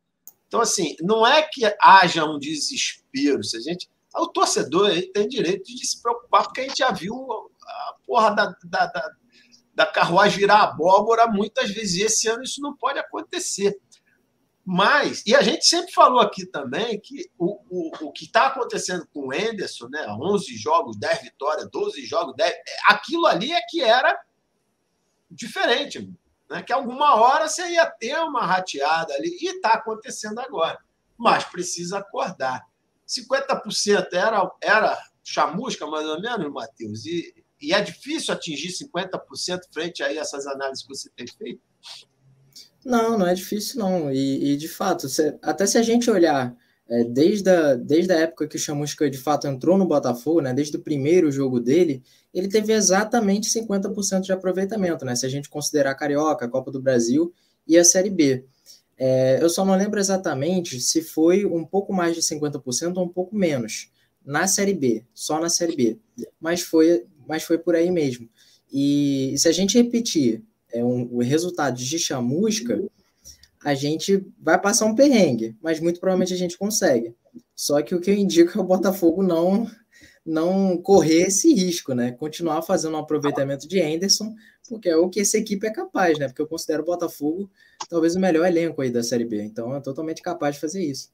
Então, assim, não é que haja um desespero. Se a gente, o torcedor aí tem direito de se preocupar, porque a gente já viu porra da, da, da, da carruagem virar abóbora muitas vezes. Esse ano isso não pode acontecer. Mas, e a gente sempre falou aqui também que o, o, o que está acontecendo com o Enderson, né, 11 jogos, 10 vitórias, 12 jogos, 10, aquilo ali é que era diferente, né, que alguma hora você ia ter uma rateada ali, e está acontecendo agora. Mas precisa acordar. 50% era, era chamusca, mais ou menos, Matheus, e, e é difícil atingir 50% frente a essas análises que você tem feito? Não, não é difícil, não. E, e de fato, se, até se a gente olhar é, desde, a, desde a época que o Chamusca de fato entrou no Botafogo, né, desde o primeiro jogo dele, ele teve exatamente 50% de aproveitamento, né, se a gente considerar a Carioca, a Copa do Brasil e a Série B. É, eu só não lembro exatamente se foi um pouco mais de 50% ou um pouco menos na Série B, só na Série B. Mas foi mas foi por aí mesmo. E se a gente repetir é, um, o resultado de chamusca, a gente vai passar um perrengue, mas muito provavelmente a gente consegue. Só que o que eu indico é o Botafogo não não correr esse risco, né? Continuar fazendo um aproveitamento de Anderson, porque é o que essa equipe é capaz, né? Porque eu considero o Botafogo talvez o melhor elenco aí da Série B. Então é totalmente capaz de fazer isso.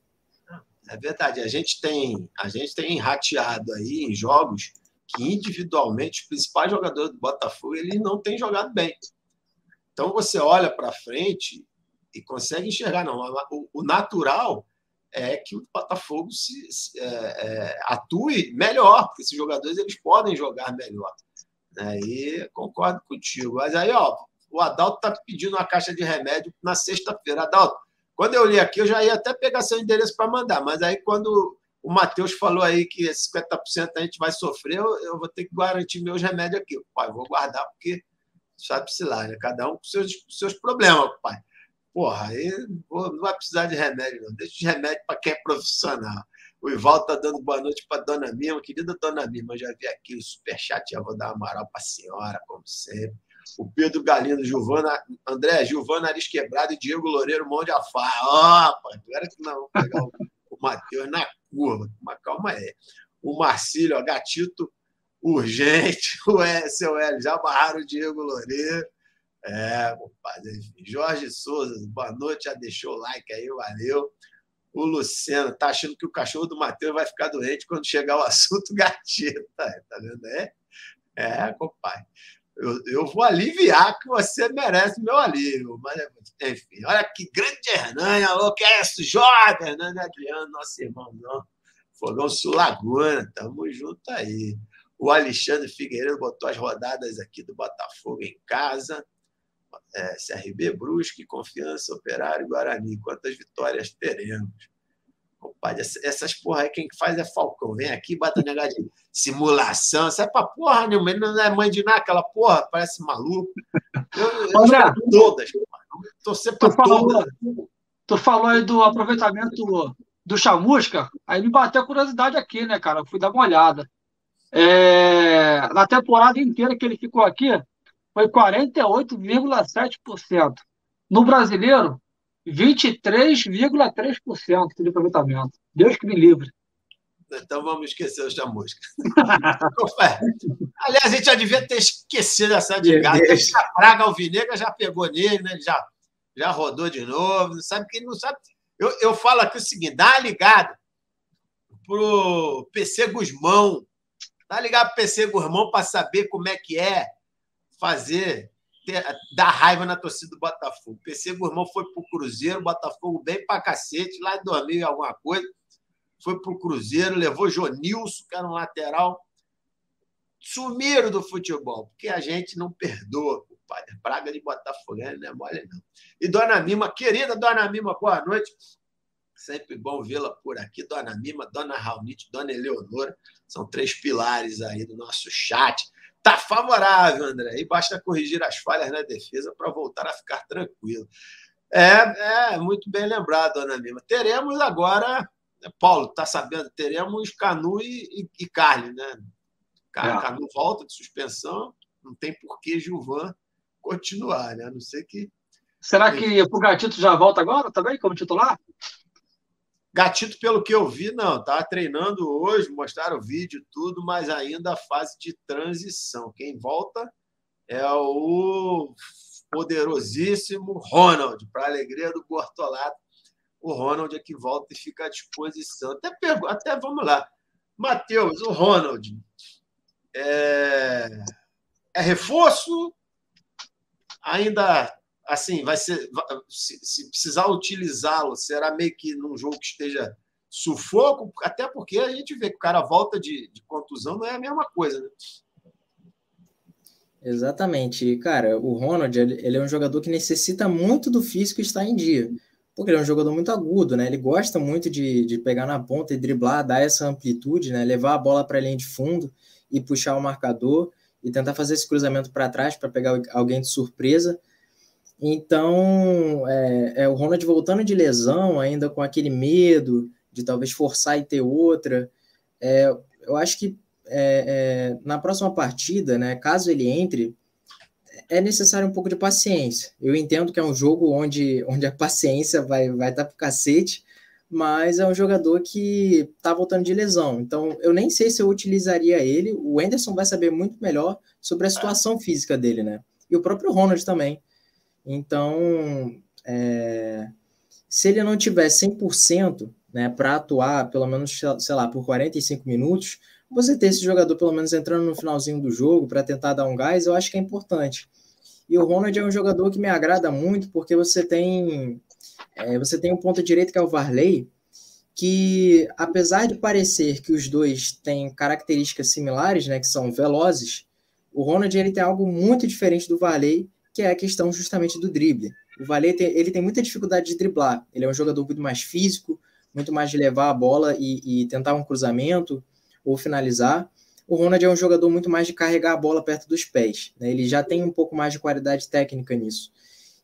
É verdade. A gente tem a gente tem rateado aí em jogos que individualmente os principais jogadores do Botafogo ele não tem jogado bem. Então você olha para frente e consegue enxergar não. O, natural é que o Botafogo se, se é, é, atue melhor, porque esses jogadores eles podem jogar melhor. Aí né? concordo contigo. Mas aí, ó, o Adalto está pedindo uma caixa de remédio na sexta-feira. Adalto, quando eu li aqui, eu já ia até pegar seu endereço para mandar, mas aí quando o Matheus falou aí que 50% a gente vai sofrer, eu, vou ter que garantir meus remédios aqui. Pai, vou guardar porque sabe-se lá, né? Cada um com seus, seus problemas, pai. Porra, aí não vai precisar de remédio, não. Deixa de remédio para quem é profissional. O Ivaldo tá dando boa noite para Dona Mima, querida Dona Mima, já vi aqui o superchat, já vou dar uma moral para a senhora, como sempre. O Pedro Galindo, Giovana, André, Giovana Aris Quebrado e Diego Loureiro, mão de afá. Ó, oh, pai, era que não, pegar o Matheus na curva, mas calma aí. O Marcílio, gatito urgente, o seu L, já barraram o Diego Loureiro. É, compadre. Jorge Souza, boa noite, já deixou o like aí, valeu. O Luciano tá achando que o cachorro do Matheus vai ficar doente quando chegar o assunto gatito. Tá, vendo? É, é compadre. Eu, eu vou aliviar que você merece meu alívio. Mas, enfim, olha que grande Hernani, alô, que é isso? Jovem, Hernani Adriano, nosso irmão, não. Fogão Sul Laguna, tamo junto aí. O Alexandre Figueiredo botou as rodadas aqui do Botafogo em casa. É, CRB, Brusque, Confiança, Operário, Guarani. Quantas vitórias teremos? Compadre, essas porra aí, quem faz é Falcão. Vem aqui, bota negócio de simulação. Isso é pra porra nenhuma. Ele não é mãe de nada, aquela porra, parece maluco. Eu, eu André, todas, torcer pra todas. Tu falou aí do aproveitamento do chamusca, aí me bateu a curiosidade aqui, né, cara? Eu fui dar uma olhada. É, na temporada inteira que ele ficou aqui, foi 48,7%. No brasileiro, 23,3% de aproveitamento. Deus que me livre. Então vamos esquecer essa música. Aliás, a gente já devia ter esquecido essa de gato. A praga alvinegra já pegou nele, né? já, já rodou de novo. Não sabe quem não sabe. Eu, eu falo aqui o seguinte: dá ligado pro PC Guzmão. Dá ligado pro PC Guzmão para saber como é que é fazer dar raiva na torcida do Botafogo. O PC Gurmão foi para o Cruzeiro, Botafogo bem para cacete, lá em 2000 e alguma coisa. Foi para o Cruzeiro, levou Jonilson, que era um lateral. Sumiram do futebol, porque a gente não perdoa. Padre Praga de Botafogo, não é mole, não. E Dona Mima, querida Dona Mima, boa noite. Sempre bom vê-la por aqui. Dona Mima, Dona Raunite, Dona Eleonora. São três pilares aí do nosso chat. Tá favorável, André. E basta corrigir as falhas na defesa para voltar a ficar tranquilo. É, é muito bem lembrado, Ana Mima. Teremos agora, Paulo, tá sabendo? Teremos Canu e, e, e Carly, né? É. Canu volta de suspensão, não tem por que Gilvan continuar, né? A não ser que. Será que o Gatito já volta agora também, como titular? Gatito, pelo que eu vi, não, estava treinando hoje, mostraram o vídeo tudo, mas ainda a fase de transição. Quem volta é o poderosíssimo Ronald, para alegria do Bortolato. O Ronald é que volta e fica à disposição. Até, pergu... Até vamos lá. Matheus, o Ronald é, é reforço? Ainda assim, vai ser. Se, se precisar utilizá-lo, será meio que num jogo que esteja sufoco, até porque a gente vê que o cara volta de, de contusão, não é a mesma coisa, né? Exatamente. Cara, o Ronald, ele é um jogador que necessita muito do físico estar em dia. Porque ele é um jogador muito agudo, né? Ele gosta muito de, de pegar na ponta e driblar, dar essa amplitude, né? Levar a bola para a linha de fundo e puxar o marcador e tentar fazer esse cruzamento para trás para pegar alguém de surpresa. Então, é, é, o Ronald voltando de lesão, ainda com aquele medo de talvez forçar e ter outra. É, eu acho que é, é, na próxima partida, né, caso ele entre, é necessário um pouco de paciência. Eu entendo que é um jogo onde, onde a paciência vai estar vai tá pro cacete, mas é um jogador que está voltando de lesão. Então, eu nem sei se eu utilizaria ele. O Anderson vai saber muito melhor sobre a situação física dele, né? E o próprio Ronald também. Então, é, se ele não tiver 100% né, para atuar, pelo menos, sei lá, por 45 minutos, você ter esse jogador pelo menos entrando no finalzinho do jogo para tentar dar um gás, eu acho que é importante. E o Ronald é um jogador que me agrada muito porque você tem é, você tem um ponto direito que é o Varley, que apesar de parecer que os dois têm características similares, né, que são velozes, o Ronald ele tem algo muito diferente do Varley, que é a questão justamente do drible. O Valer tem, ele tem muita dificuldade de driblar. Ele é um jogador muito mais físico, muito mais de levar a bola e, e tentar um cruzamento ou finalizar. O Ronald é um jogador muito mais de carregar a bola perto dos pés. Né? Ele já tem um pouco mais de qualidade técnica nisso.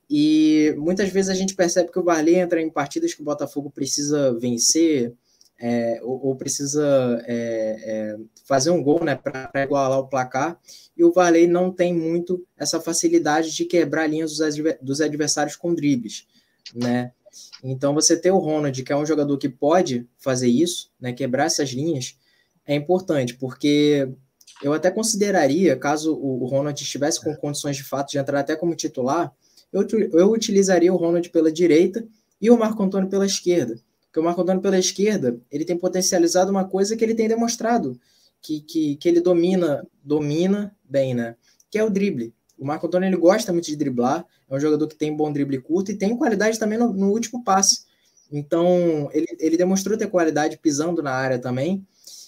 E muitas vezes a gente percebe que o Varley entra em partidas que o Botafogo precisa vencer, é, ou, ou, precisa é, é, fazer um gol né, para igualar o placar, e o Varley não tem muito essa facilidade de quebrar linhas dos, dos adversários com dribles. Né? Então, você ter o Ronald, que é um jogador que pode fazer isso, né, quebrar essas linhas, é importante, porque eu até consideraria, caso o, o Ronald estivesse com condições de fato de entrar até como titular, eu, eu utilizaria o Ronald pela direita e o Marco Antônio pela esquerda porque o Marco Antônio pela esquerda, ele tem potencializado uma coisa que ele tem demonstrado, que, que, que ele domina, domina bem, né? Que é o drible. O Marco Antônio ele gosta muito de driblar, é um jogador que tem bom drible curto e tem qualidade também no, no último passe. Então, ele, ele demonstrou ter qualidade pisando na área também.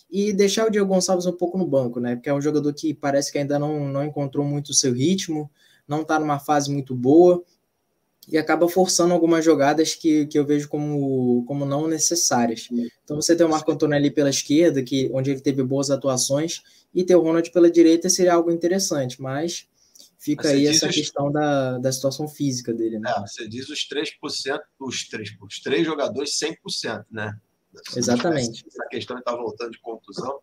E deixar o Diego Gonçalves um pouco no banco, né? Porque é um jogador que parece que ainda não, não encontrou muito o seu ritmo, não está numa fase muito boa e acaba forçando algumas jogadas que, que eu vejo como, como não necessárias. Então você tem o Marco Antônio ali pela esquerda, que, onde ele teve boas atuações, e ter o Ronald pela direita seria algo interessante, mas fica você aí essa os... questão da, da situação física dele. Né? É, você diz os 3%, os três, os três jogadores 100%, né? Exatamente. Essa questão está voltando de contusão.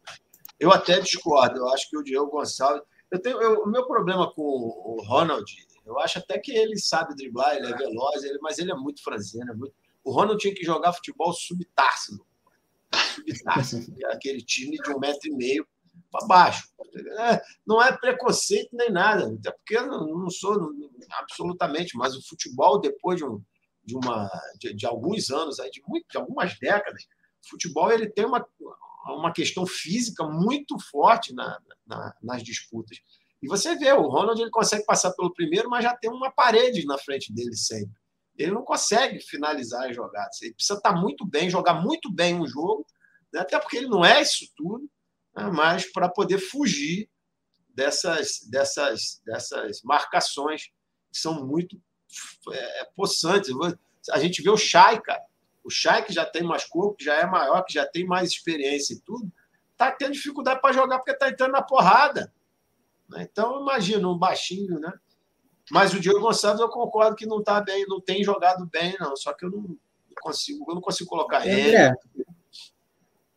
Eu até discordo, eu acho que o Diego Gonçalves. Eu tenho, eu, o meu problema com o Ronald eu acho até que ele sabe driblar, ele é veloz, ele, mas ele é muito franzino. É muito... O Ronald tinha que jogar futebol. Subtársino. É aquele time de um metro e meio para baixo. É, não é preconceito nem nada, até porque eu não sou absolutamente, mas o futebol, depois de, um, de, uma, de, de alguns anos, aí, de, muito, de algumas décadas, o futebol ele tem uma, uma questão física muito forte na, na, nas disputas. E você vê, o Ronald ele consegue passar pelo primeiro, mas já tem uma parede na frente dele sempre. Ele não consegue finalizar as jogadas. Ele precisa estar muito bem, jogar muito bem um jogo, né? até porque ele não é isso tudo, né? mas para poder fugir dessas, dessas, dessas marcações que são muito é, possantes. A gente vê o Chay, cara. O Chay, que já tem mais corpo, que já é maior, que já tem mais experiência e tudo, tá tendo dificuldade para jogar porque tá entrando na porrada. Né? Então, imagina, um baixinho, né? Mas o Diogo Gonçalves, eu concordo que não tá bem, não tem jogado bem, não. Só que eu não consigo, eu não consigo colocar ele.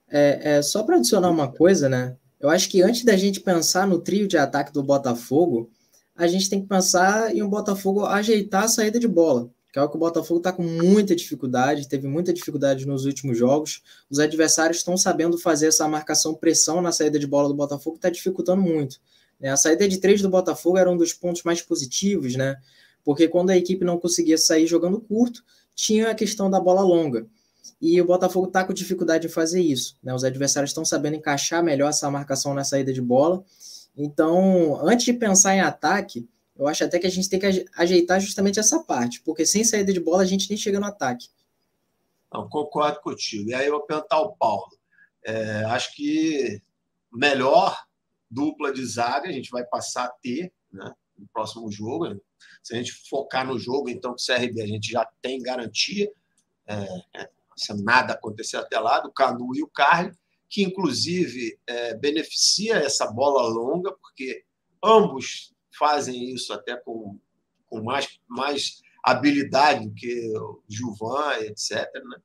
É, é, só para adicionar uma coisa, né? Eu acho que antes da gente pensar no trio de ataque do Botafogo, a gente tem que pensar em um Botafogo ajeitar a saída de bola, que é o que o Botafogo está com muita dificuldade, teve muita dificuldade nos últimos jogos. Os adversários estão sabendo fazer essa marcação pressão na saída de bola do Botafogo, está dificultando muito. Né? A saída de três do Botafogo era um dos pontos mais positivos, né? Porque quando a equipe não conseguia sair jogando curto, tinha a questão da bola longa. E o Botafogo está com dificuldade de fazer isso. Né? Os adversários estão sabendo encaixar melhor essa marcação na saída de bola. Então, antes de pensar em ataque, eu acho até que a gente tem que ajeitar justamente essa parte, porque sem saída de bola a gente nem chega no ataque. Não, concordo contigo. E aí eu vou perguntar ao Paulo. É, acho que melhor dupla de zaga a gente vai passar a ter né, no próximo jogo. Se a gente focar no jogo, então, com o CRB, a gente já tem garantia. É, é, se nada acontecer até lá, do Canu e o Carly, que inclusive é, beneficia essa bola longa, porque ambos fazem isso até com, com mais, mais habilidade do que o Gilvan, etc. Né?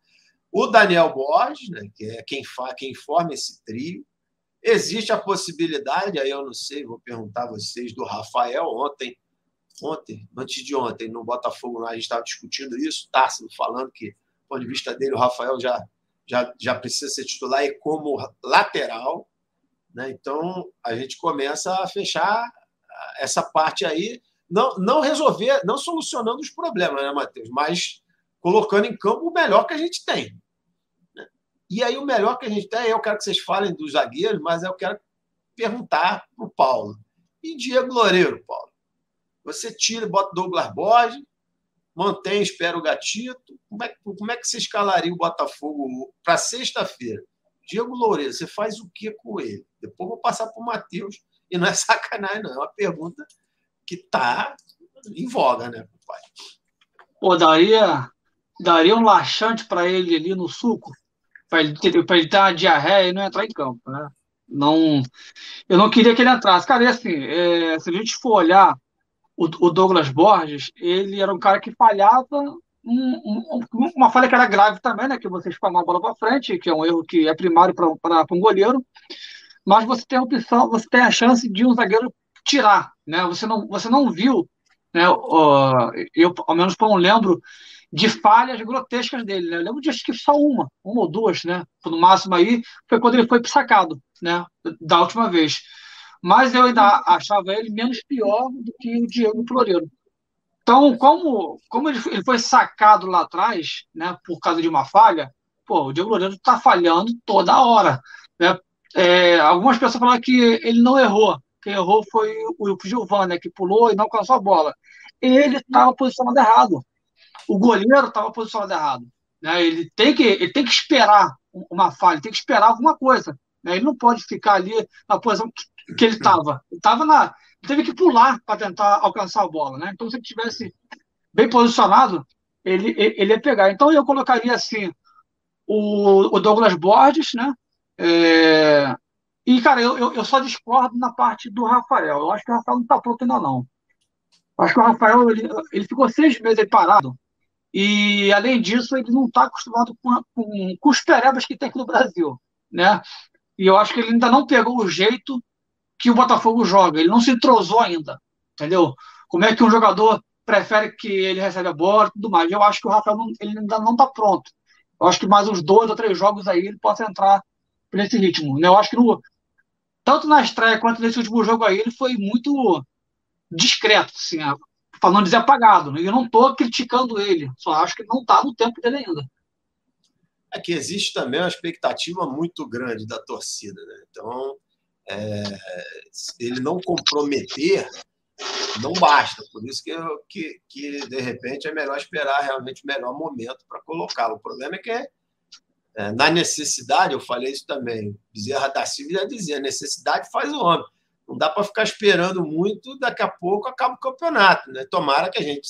O Daniel Borges, né, que é quem, fa, quem forma esse trio, Existe a possibilidade, aí eu não sei, vou perguntar a vocês, do Rafael ontem, ontem, antes de ontem, no Botafogo, a gente estava discutindo isso, Tássilo falando que, do ponto de vista dele, o Rafael já, já, já precisa ser titular e como lateral. Né? Então, a gente começa a fechar essa parte aí, não, não resolver, não solucionando os problemas, né, Matheus? Mas colocando em campo o melhor que a gente tem. E aí, o melhor que a gente tem, eu quero que vocês falem dos zagueiros, mas eu quero perguntar para o Paulo. E Diego Loureiro, Paulo? Você tira e bota Douglas Borges, mantém, espera o gatito. Como é, como é que você escalaria o Botafogo para sexta-feira? Diego Loureiro, você faz o que com ele? Depois vou passar para o Matheus. E não é sacanagem, não. É uma pergunta que está em voga, né, pai? Pô, daria, daria um laxante para ele ali no suco? Para ele, ter, ele ter uma diarreia e não entrar em campo, né? Não, eu não queria que ele entrasse. Cara, e assim, é, se a gente for olhar o, o, Douglas Borges, ele era um cara que falhava, um, um, uma falha que era grave também, né? Que você espalmar a bola para frente, que é um erro que é primário para um goleiro, mas você tem a opção, você tem a chance de um zagueiro tirar, né? Você não, você não viu, né? eu, ao menos não lembro de falhas grotescas dele, né? Eu lembro de acho que só uma, uma ou duas, né? No máximo aí, foi quando ele foi sacado, né? Da última vez. Mas eu ainda achava ele menos pior do que o Diego Floreiro. Então, como, como ele, foi sacado lá atrás, né? Por causa de uma falha, pô, o Diego Floreiro está falhando toda hora, né? É, algumas pessoas falaram que ele não errou. Quem errou foi o, Gilvan, né? Que pulou e não alcançou a bola. Ele estava posicionado errado o goleiro estava posicionado errado. Né? Ele, tem que, ele tem que esperar uma falha, tem que esperar alguma coisa. Né? Ele não pode ficar ali na posição que, que ele estava. Ele estava na. Teve que pular para tentar alcançar a bola. Né? Então, se ele tivesse bem posicionado, ele, ele ia pegar. Então, eu colocaria assim o, o Douglas Borges, né? É... E, cara, eu, eu, só discordo na parte do Rafael. Eu acho que o Rafael não está pronto ainda, não. Acho que o Rafael ele, ele ficou seis meses parado. E, além disso, ele não está acostumado com, com, com os perebas que tem aqui no Brasil. Né? E eu acho que ele ainda não pegou o jeito que o Botafogo joga. Ele não se entrosou ainda. Entendeu? Como é que um jogador prefere que ele receba a bola e tudo mais. Eu acho que o Rafael não, ele ainda não está pronto. Eu acho que mais uns dois ou três jogos aí ele possa entrar nesse ritmo. Né? Eu acho que no, tanto na estreia quanto nesse último jogo aí ele foi muito discreto, assim, para não dizer apagado. Né? Eu não estou criticando ele, só acho que não está no tempo dele ainda. É que existe também uma expectativa muito grande da torcida. Né? Então, é, ele não comprometer, não basta. Por isso que, eu, que, que, de repente, é melhor esperar realmente o melhor momento para colocá-lo. O problema é que, é, na necessidade, eu falei isso também, Bezerra da Silva já dizia, necessidade faz o homem. Não dá para ficar esperando muito, daqui a pouco acaba o campeonato. Né? Tomara que a gente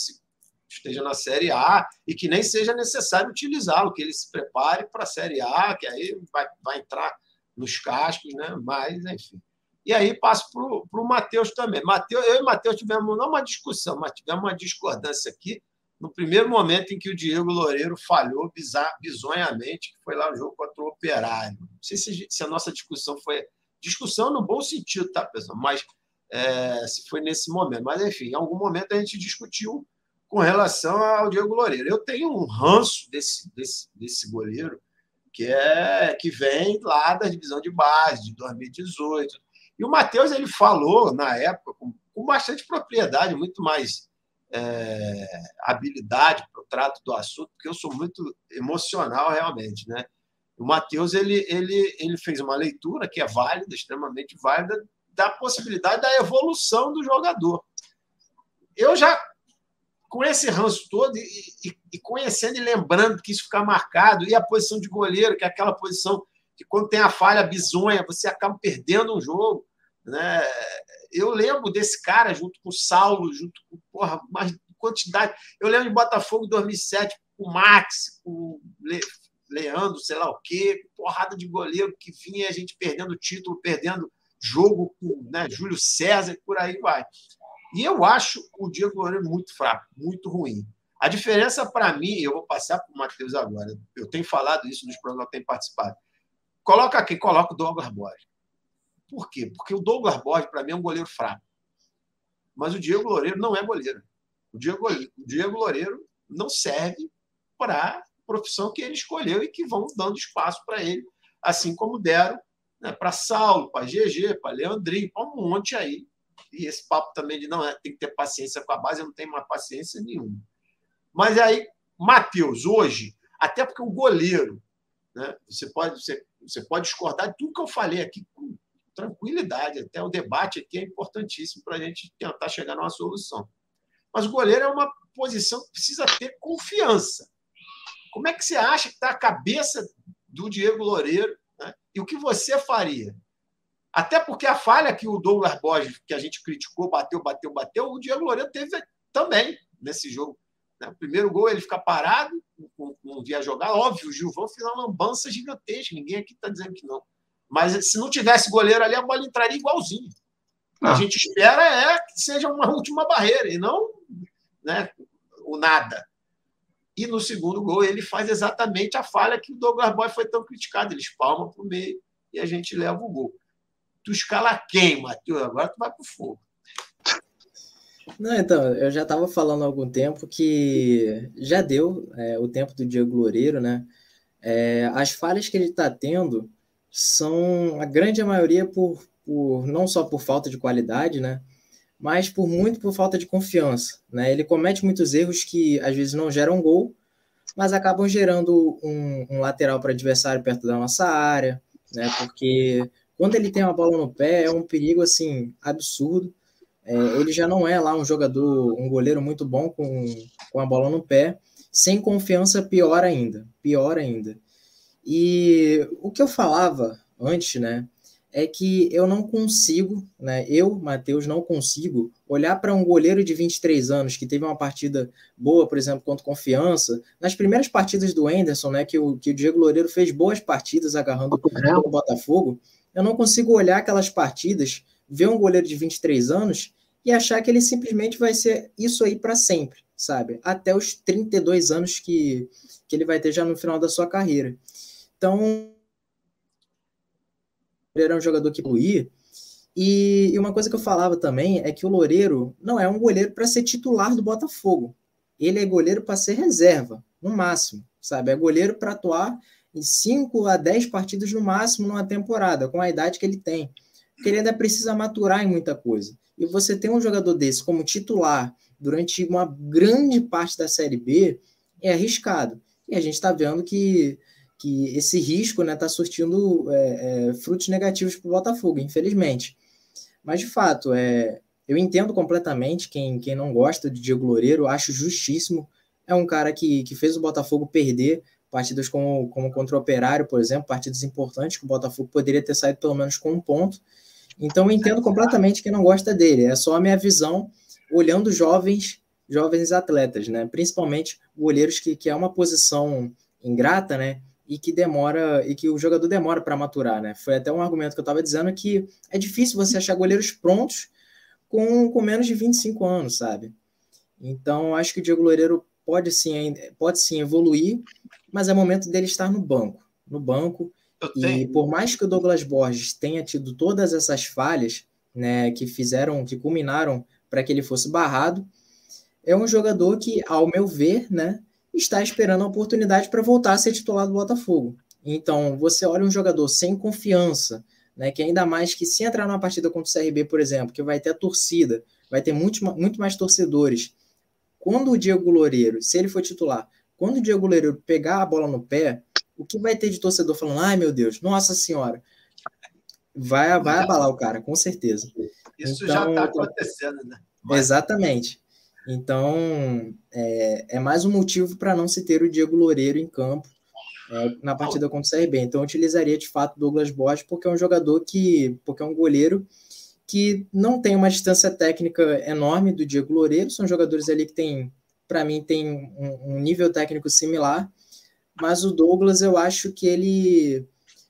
esteja na Série A e que nem seja necessário utilizá-lo, que ele se prepare para a Série A, que aí vai, vai entrar nos cascos, né? Mas, enfim. E aí passo para o Matheus também. Mateus, eu e Matheus tivemos não uma discussão, mas tivemos uma discordância aqui no primeiro momento em que o Diego Loureiro falhou bizonhamente, que foi lá no jogo contra o Operário. Não sei se, se a nossa discussão foi. Discussão no bom sentido, tá, pessoal? Mas é, se foi nesse momento. Mas, enfim, em algum momento a gente discutiu com relação ao Diego Loureiro. Eu tenho um ranço desse, desse, desse goleiro que é que vem lá da divisão de base de 2018. E o Matheus ele falou na época com, com bastante propriedade, muito mais é, habilidade para o trato do assunto, porque eu sou muito emocional realmente, né? O Matheus ele, ele, ele fez uma leitura que é válida, extremamente válida, da possibilidade da evolução do jogador. Eu já com esse ranço todo e, e, e, conhecendo e lembrando que isso fica marcado, e a posição de goleiro, que é aquela posição que quando tem a falha bizonha, você acaba perdendo um jogo. Né? Eu lembro desse cara junto com o Saulo, junto com porra, uma quantidade. Eu lembro de Botafogo 2007, com o Max, com o Leandro, sei lá o quê, porrada de goleiro que vinha a gente perdendo título, perdendo jogo com né, Júlio César, por aí vai. E eu acho o Diego Loureiro muito fraco, muito ruim. A diferença para mim, eu vou passar para o Matheus agora, eu tenho falado isso nos programas que eu tenho participado. Coloca aqui, coloca o Douglas Borges. Por quê? Porque o Douglas Borges, para mim, é um goleiro fraco. Mas o Diego Loureiro não é goleiro. O Diego, o Diego Loureiro não serve para profissão que ele escolheu e que vão dando espaço para ele, assim como deram né, para Saulo, para GG, para Leandrinho, para um monte aí e esse papo também de não é, tem que ter paciência com a base, eu não tenho mais paciência nenhuma. Mas aí, Matheus, hoje, até porque o goleiro, né, você, pode, você, você pode discordar de tudo que eu falei aqui com tranquilidade, até o debate aqui é importantíssimo para a gente tentar chegar numa solução. Mas o goleiro é uma posição que precisa ter confiança. Como é que você acha que está a cabeça do Diego Loureiro? Né? E o que você faria? Até porque a falha que o Douglas Borges, que a gente criticou, bateu, bateu, bateu, o Diego Loureiro teve também nesse jogo. Né? O primeiro gol ele fica parado, não via jogar. Óbvio, o Gilvão fez uma lambança gigantesca, ninguém aqui está dizendo que não. Mas se não tivesse goleiro ali, a bola entraria igualzinho. Ah. A gente espera é que seja uma última barreira e não né, o nada. E no segundo gol ele faz exatamente a falha que o Douglas Borges foi tão criticado. Ele espalma para o meio e a gente leva o gol tu escala quem, Matheus? Agora tu vai pro fogo. Não, então, eu já estava falando há algum tempo que já deu é, o tempo do Diego Loureiro, né? É, as falhas que ele está tendo são, a grande maioria, por, por não só por falta de qualidade, né? Mas por muito por falta de confiança, né? Ele comete muitos erros que às vezes não geram gol, mas acabam gerando um, um lateral para adversário perto da nossa área, né? Porque quando ele tem uma bola no pé, é um perigo assim absurdo. É, ele já não é lá um jogador, um goleiro muito bom com, com a bola no pé. Sem confiança, pior ainda. Pior ainda. E o que eu falava antes, né? É que eu não consigo, né? Eu, Matheus, não consigo olhar para um goleiro de 23 anos que teve uma partida boa, por exemplo, contra confiança. Nas primeiras partidas do Anderson, né? Que o, que o Diego Loureiro fez boas partidas agarrando o Botafogo eu não consigo olhar aquelas partidas, ver um goleiro de 23 anos e achar que ele simplesmente vai ser isso aí para sempre, sabe? Até os 32 anos que, que ele vai ter já no final da sua carreira. Então, ele era um jogador que evoluía. E, e uma coisa que eu falava também é que o Loureiro não é um goleiro para ser titular do Botafogo. Ele é goleiro para ser reserva, no máximo, sabe? É goleiro para atuar em 5 a 10 partidas no máximo numa temporada, com a idade que ele tem. Porque ele ainda precisa maturar em muita coisa. E você ter um jogador desse como titular durante uma grande parte da Série B é arriscado. E a gente está vendo que, que esse risco está né, tá surtindo é, é, frutos negativos para o Botafogo, infelizmente. Mas, de fato, é, eu entendo completamente quem, quem não gosta de Diego Loureiro, acho justíssimo. É um cara que, que fez o Botafogo perder partidas como, como contra o Operário, por exemplo, partidas importantes que o Botafogo poderia ter saído pelo menos com um ponto. Então, eu entendo completamente quem não gosta dele. É só a minha visão olhando jovens jovens atletas, né? Principalmente goleiros que, que é uma posição ingrata, né? E que demora e que o jogador demora para maturar, né? Foi até um argumento que eu estava dizendo que é difícil você achar goleiros prontos com, com menos de 25 anos, sabe? Então, acho que o Diego Loureiro pode sim, pode sim evoluir, mas é momento dele estar no banco. No banco. E por mais que o Douglas Borges tenha tido todas essas falhas, né, que fizeram, que culminaram para que ele fosse barrado, é um jogador que, ao meu ver, né, está esperando a oportunidade para voltar a ser titular do Botafogo. Então, você olha um jogador sem confiança, né, que ainda mais que se entrar numa partida contra o CRB, por exemplo, que vai ter a torcida, vai ter muito, muito mais torcedores. Quando o Diego Loureiro, se ele for titular, quando o Diego Loureiro pegar a bola no pé, o que vai ter de torcedor falando, ai meu Deus, nossa senhora, vai, vai abalar o cara, com certeza. Isso então, já está acontecendo, né? Vai. Exatamente. Então, é, é mais um motivo para não se ter o Diego Loureiro em campo é, na partida contra o CRB. Então, eu utilizaria de fato Douglas Borges, porque é um jogador que, porque é um goleiro que não tem uma distância técnica enorme do Diego Loureiro. São jogadores ali que tem, para mim, tem um, um nível técnico similar. Mas o Douglas, eu acho que ele,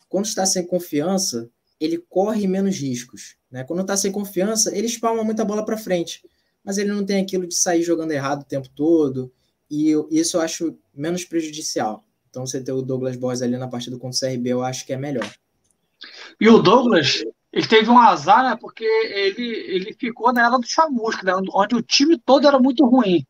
quando está sem confiança, ele corre menos riscos. Né? Quando está sem confiança, ele espalma muita bola para frente mas ele não tem aquilo de sair jogando errado o tempo todo, e isso eu acho menos prejudicial. Então, você ter o Douglas Borges ali na partida contra o CRB, eu acho que é melhor. E o Douglas, ele teve um azar, né? Porque ele, ele ficou na era do chamusca, né, onde o time todo era muito ruim.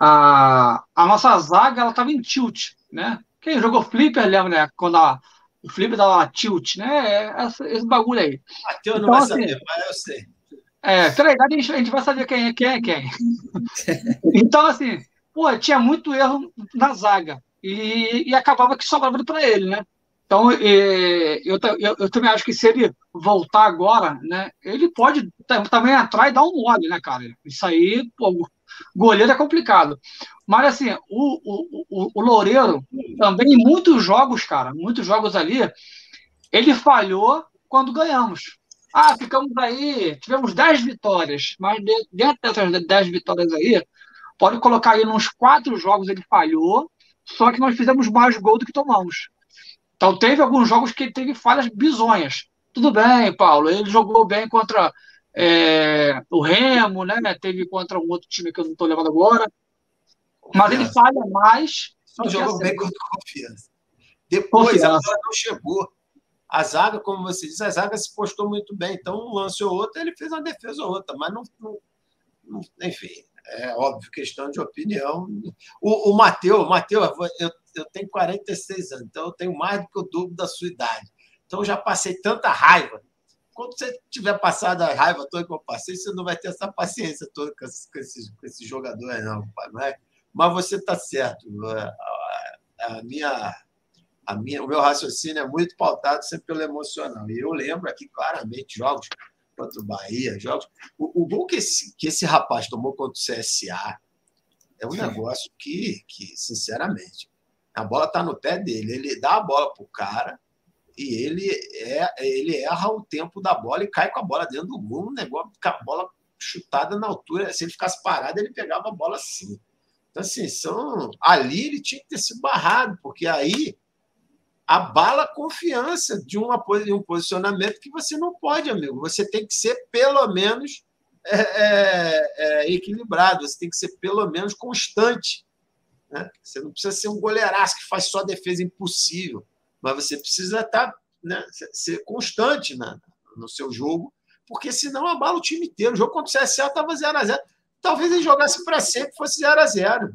A, a nossa zaga, ela tava em tilt, né? Quem jogou Flipper lembra, né? Quando a, o Flipper dava tilt, né? É, esse, esse bagulho aí. Matheus então, não vai assim, saber, mas eu sei. É, idade a gente, a gente vai saber quem é quem. É quem. então, assim, pô, tinha muito erro na zaga. E, e acabava que sobrava para ele, né? Então, eu, eu, eu, também acho que se ele voltar agora, né, ele pode também entrar e dar um mole, né, cara? Isso aí, pô, goleiro é complicado. Mas, assim, o, o, o, o Loureiro, também em muitos jogos, cara, muitos jogos ali, ele falhou quando ganhamos. Ah, ficamos aí, tivemos 10 vitórias, mas dentro dessas 10 vitórias aí, pode colocar aí nos quatro jogos ele falhou, só que nós fizemos mais gol do que tomamos. Então teve alguns jogos que ele teve falhas bizonhas. Tudo bem, Paulo, ele jogou bem contra é, o Remo, né? Teve contra um outro time que eu não estou lembrando agora. Mas ele falha mais. Só jogou bem contra confiança. Depois confiança. ela não chegou. A zaga, como você disse, a zaga se postou muito bem. Então, um lance ou outro, ele fez uma defesa ou outra, mas não, não, não enfim, é óbvio, questão de opinião. O, o Matheus, Mateu, eu, eu tenho 46 anos, então eu tenho mais do que o dobro da sua idade. Então, eu já passei tanta raiva. Quando você tiver passado a raiva toda que eu passei, você não vai ter essa paciência toda com esses, com esses, jogadores, não, não é? Mas você está certo. A, a minha a minha, o meu raciocínio é muito pautado sempre pelo emocional. E eu lembro aqui claramente jogos contra o Bahia, jogos. O, o gol que esse, que esse rapaz tomou contra o CSA é um negócio que, que sinceramente, a bola está no pé dele. Ele dá a bola para o cara e ele, é, ele erra o tempo da bola e cai com a bola dentro do gol. Um negócio com a bola chutada na altura. Se ele ficasse parado, ele pegava a bola assim. Então, assim, são... ali ele tinha que ter sido barrado, porque aí abala a confiança de, uma, de um posicionamento que você não pode, amigo. Você tem que ser, pelo menos, é, é, é, equilibrado, você tem que ser, pelo menos, constante. Né? Você não precisa ser um goleiraço que faz só defesa impossível, mas você precisa estar, tá, né, ser constante na, no seu jogo, porque senão abala o time inteiro. O jogo contra o CSA estava 0x0. Talvez ele jogasse para sempre fosse 0x0.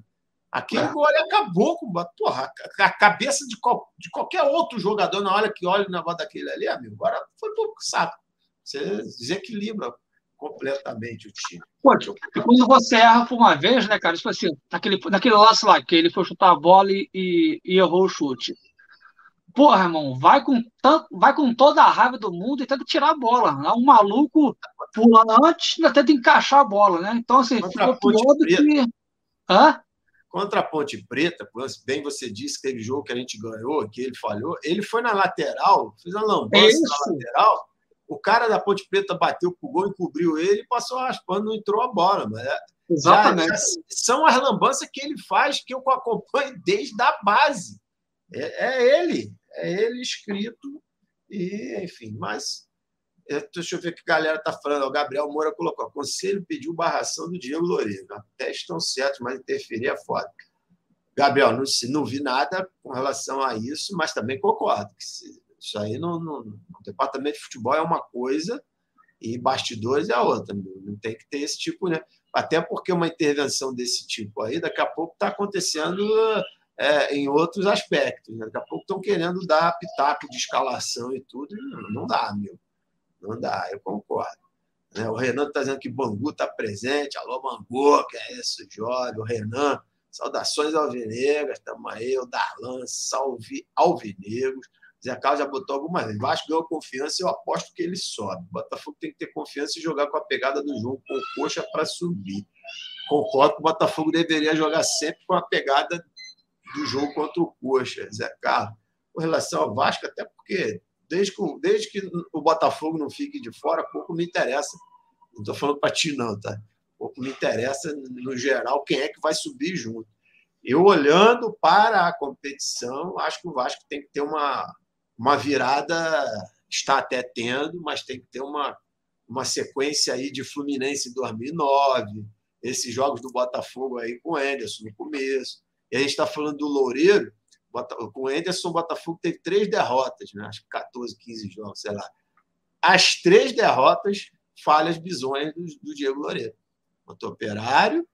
Aquele gol acabou com porra, a cabeça de, qual, de qualquer outro jogador na hora que olha o negócio daquele ali, amigo. Agora foi pouco saco. Você desequilibra completamente o time. Pô, quando você erra por uma vez, né, cara? Tipo assim, naquele, naquele lance lá, que ele foi chutar a bola e, e, e errou o chute. porra, irmão, vai com, tanto, vai com toda a raiva do mundo e tenta tirar a bola. Né? Um maluco pula antes, ainda tenta encaixar a bola, né? Então, assim, Contra ficou pior do que. Hã? Contra a Ponte Preta, bem você disse que aquele jogo que a gente ganhou, que ele falhou, ele foi na lateral, fez uma lambança na lateral. O cara da Ponte Preta bateu pro gol, encobriu ele e passou raspando, não entrou a bola. Mas é, Exatamente. Já, já são as lambanças que ele faz que eu acompanho desde a base. É, é ele, é ele escrito, e enfim, mas deixa eu ver o que a galera está falando. O Gabriel Moura colocou: Conselho pediu barração do Diego Loureiro. Até estão certos, mas interferir é foda. Gabriel, não, não vi nada com relação a isso, mas também concordo. Que isso aí no, no, no, departamento de futebol é uma coisa e bastidores é outra. Não tem que ter esse tipo, né? Até porque uma intervenção desse tipo aí, daqui a pouco está acontecendo é, em outros aspectos. Né? Daqui a pouco estão querendo dar pitaco de escalação e tudo. Não, não dá, meu. Não dá, eu concordo. Né? O Renan está dizendo que Bangu está presente. Alô, Bangu, que é isso, jovem. O Renan, saudações alvinegras, estamos aí. O Darlan, salve alvinegros. Zé Carlos já botou algumas vezes. Vasco ganhou confiança eu aposto que ele sobe. O Botafogo tem que ter confiança e jogar com a pegada do jogo, com coxa para subir. Concordo que o Botafogo deveria jogar sempre com a pegada do jogo contra o coxa, Zé Carlos. Com relação ao Vasco, até porque desde que, desde que o Botafogo não fique de fora, pouco me interessa. Não estou falando para ti, não, tá? Pouco me interessa, no geral, quem é que vai subir junto. Eu, olhando para a competição, acho que o Vasco tem que ter uma, uma virada, está até tendo, mas tem que ter uma, uma sequência aí de Fluminense em 2009, esses jogos do Botafogo aí com o Anderson no começo. E a gente está falando do Loureiro, com o Anderson, o Botafogo teve três derrotas, né? acho que 14, 15 jogos, sei lá. As três derrotas, falhas bizonhas do, do Diego Loureiro. Contra o Operário,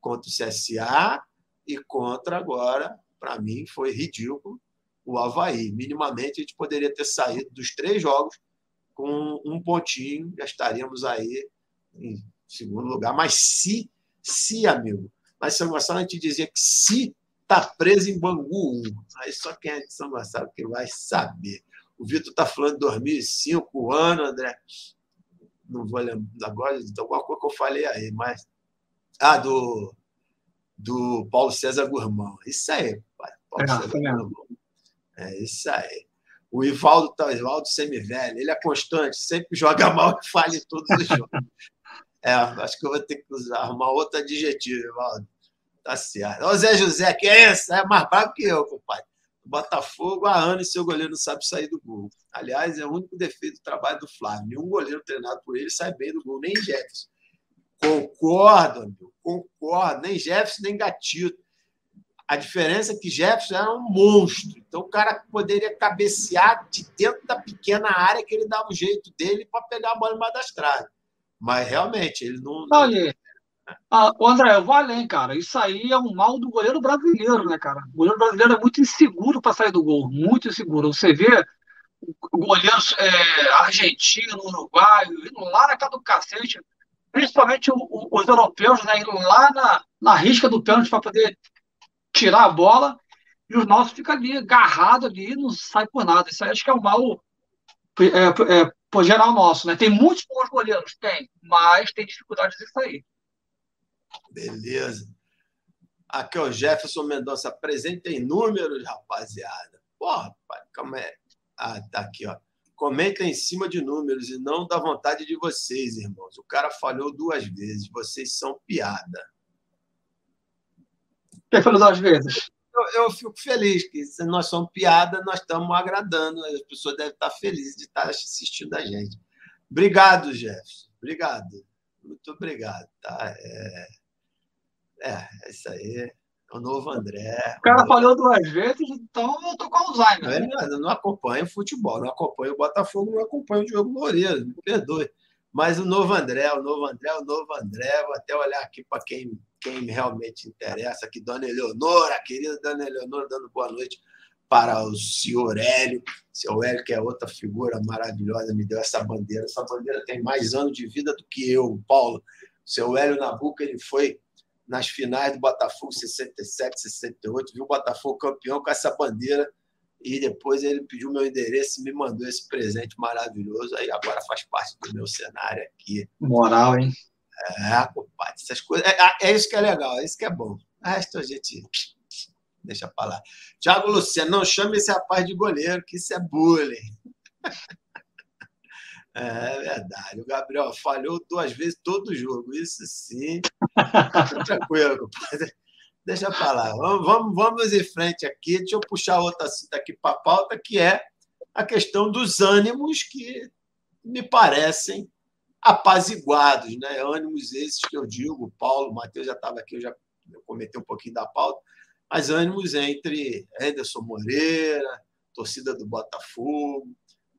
contra o CSA e contra agora, para mim, foi ridículo, o Havaí. Minimamente, a gente poderia ter saído dos três jogos com um pontinho, já estaríamos aí em segundo lugar. Mas se, se, amigo, mas São Gonçalo a gente dizia que se está preso em Bangu 1. Aí só quem é de São Gonçalo que vai saber. O Vitor está falando de 2005, o ano, André. Não vou lembrar agora de alguma coisa que eu falei aí, mas. Ah, do, do Paulo César Gurmão. Isso aí, pai. Paulo é, César Gurmão. É isso aí. O Ivaldo tá, Ivaldo semivelho, ele é constante, sempre joga mal e falha em todos os jogos. É, acho que eu vou ter que usar, arrumar outro adjetivo, Ivaldo. Tá certo. Ô Zé José, que é esse? É mais bravo que eu, compadre. Botafogo há anos seu goleiro não sabe sair do gol. Aliás, é o único defeito do trabalho do Flávio. Nenhum goleiro treinado por ele sai bem do gol, nem Jefferson. Concordo, amigo, concordo. Nem Jefferson, nem Gatito. A diferença é que Jefferson era um monstro. Então o cara poderia cabecear de dentro da pequena área que ele dava o jeito dele para pegar a bola embaixo das traves. Mas realmente, ele não. Olha, ah, André, eu vou além, cara. Isso aí é um mal do goleiro brasileiro, né, cara? O goleiro brasileiro é muito inseguro para sair do gol, muito inseguro. Você vê goleiros é, argentino, uruguaio, indo lá na casa do cacete, principalmente o, o, os europeus, né, indo lá na, na risca do pênalti para poder tirar a bola, e os nossos ficam ali agarrados ali não sai por nada. Isso aí acho que é o mal é, é, por geral nosso, né? Tem muitos bons goleiros, tem, mas tem dificuldades de sair. Beleza. Aqui, o Jefferson Mendonça, apresentem números, rapaziada. Porra, pai, calma aí. Ah, tá aqui, ó. Comenta em cima de números e não da vontade de vocês, irmãos. O cara falhou duas vezes. Vocês são piada. Quem falou duas vezes? Eu, eu, fico feliz que se nós somos piada, nós estamos agradando. As pessoas devem estar felizes de estar assistindo a gente. Obrigado, Jefferson. Obrigado. Muito obrigado. Tá? É... É, isso aí. É o novo André. O cara novo... falhou duas vezes, então eu tô com Alzheimer. Né? Eu não acompanho futebol, não acompanho o Botafogo, não acompanho o Diogo Moreira, me perdoe. Mas o novo André, o novo André, o novo André, vou até olhar aqui para quem, quem realmente interessa, aqui, Dona Eleonora, querida Dona Eleonora, dando boa noite para o senhor Hélio. O senhor Hélio, que é outra figura maravilhosa, me deu essa bandeira. Essa bandeira tem mais anos de vida do que eu, Paulo. O senhor Hélio Nabuco, ele foi nas finais do Botafogo 67, 68, viu o Botafogo campeão com essa bandeira e depois ele pediu meu endereço e me mandou esse presente maravilhoso. Aí agora faz parte do meu cenário aqui. Moral, hein? É, compadre, essas coisas. É, é, isso que é legal, é isso que é bom. O resto a gente deixa pra lá. Tiago Luciano, não chame esse rapaz de goleiro, que isso é bullying. É verdade. O Gabriel falhou duas vezes todo jogo. Isso sim. Tranquilo, compadre. Deixa para lá. Vamos, vamos, vamos em frente aqui. Deixa eu puxar outra cita aqui para a pauta, que é a questão dos ânimos que me parecem apaziguados, né? Ânimos esses que eu digo, o Paulo, o Matheus já estava aqui, eu já eu comentei um pouquinho da pauta, mas ânimos entre Anderson Moreira, torcida do Botafogo,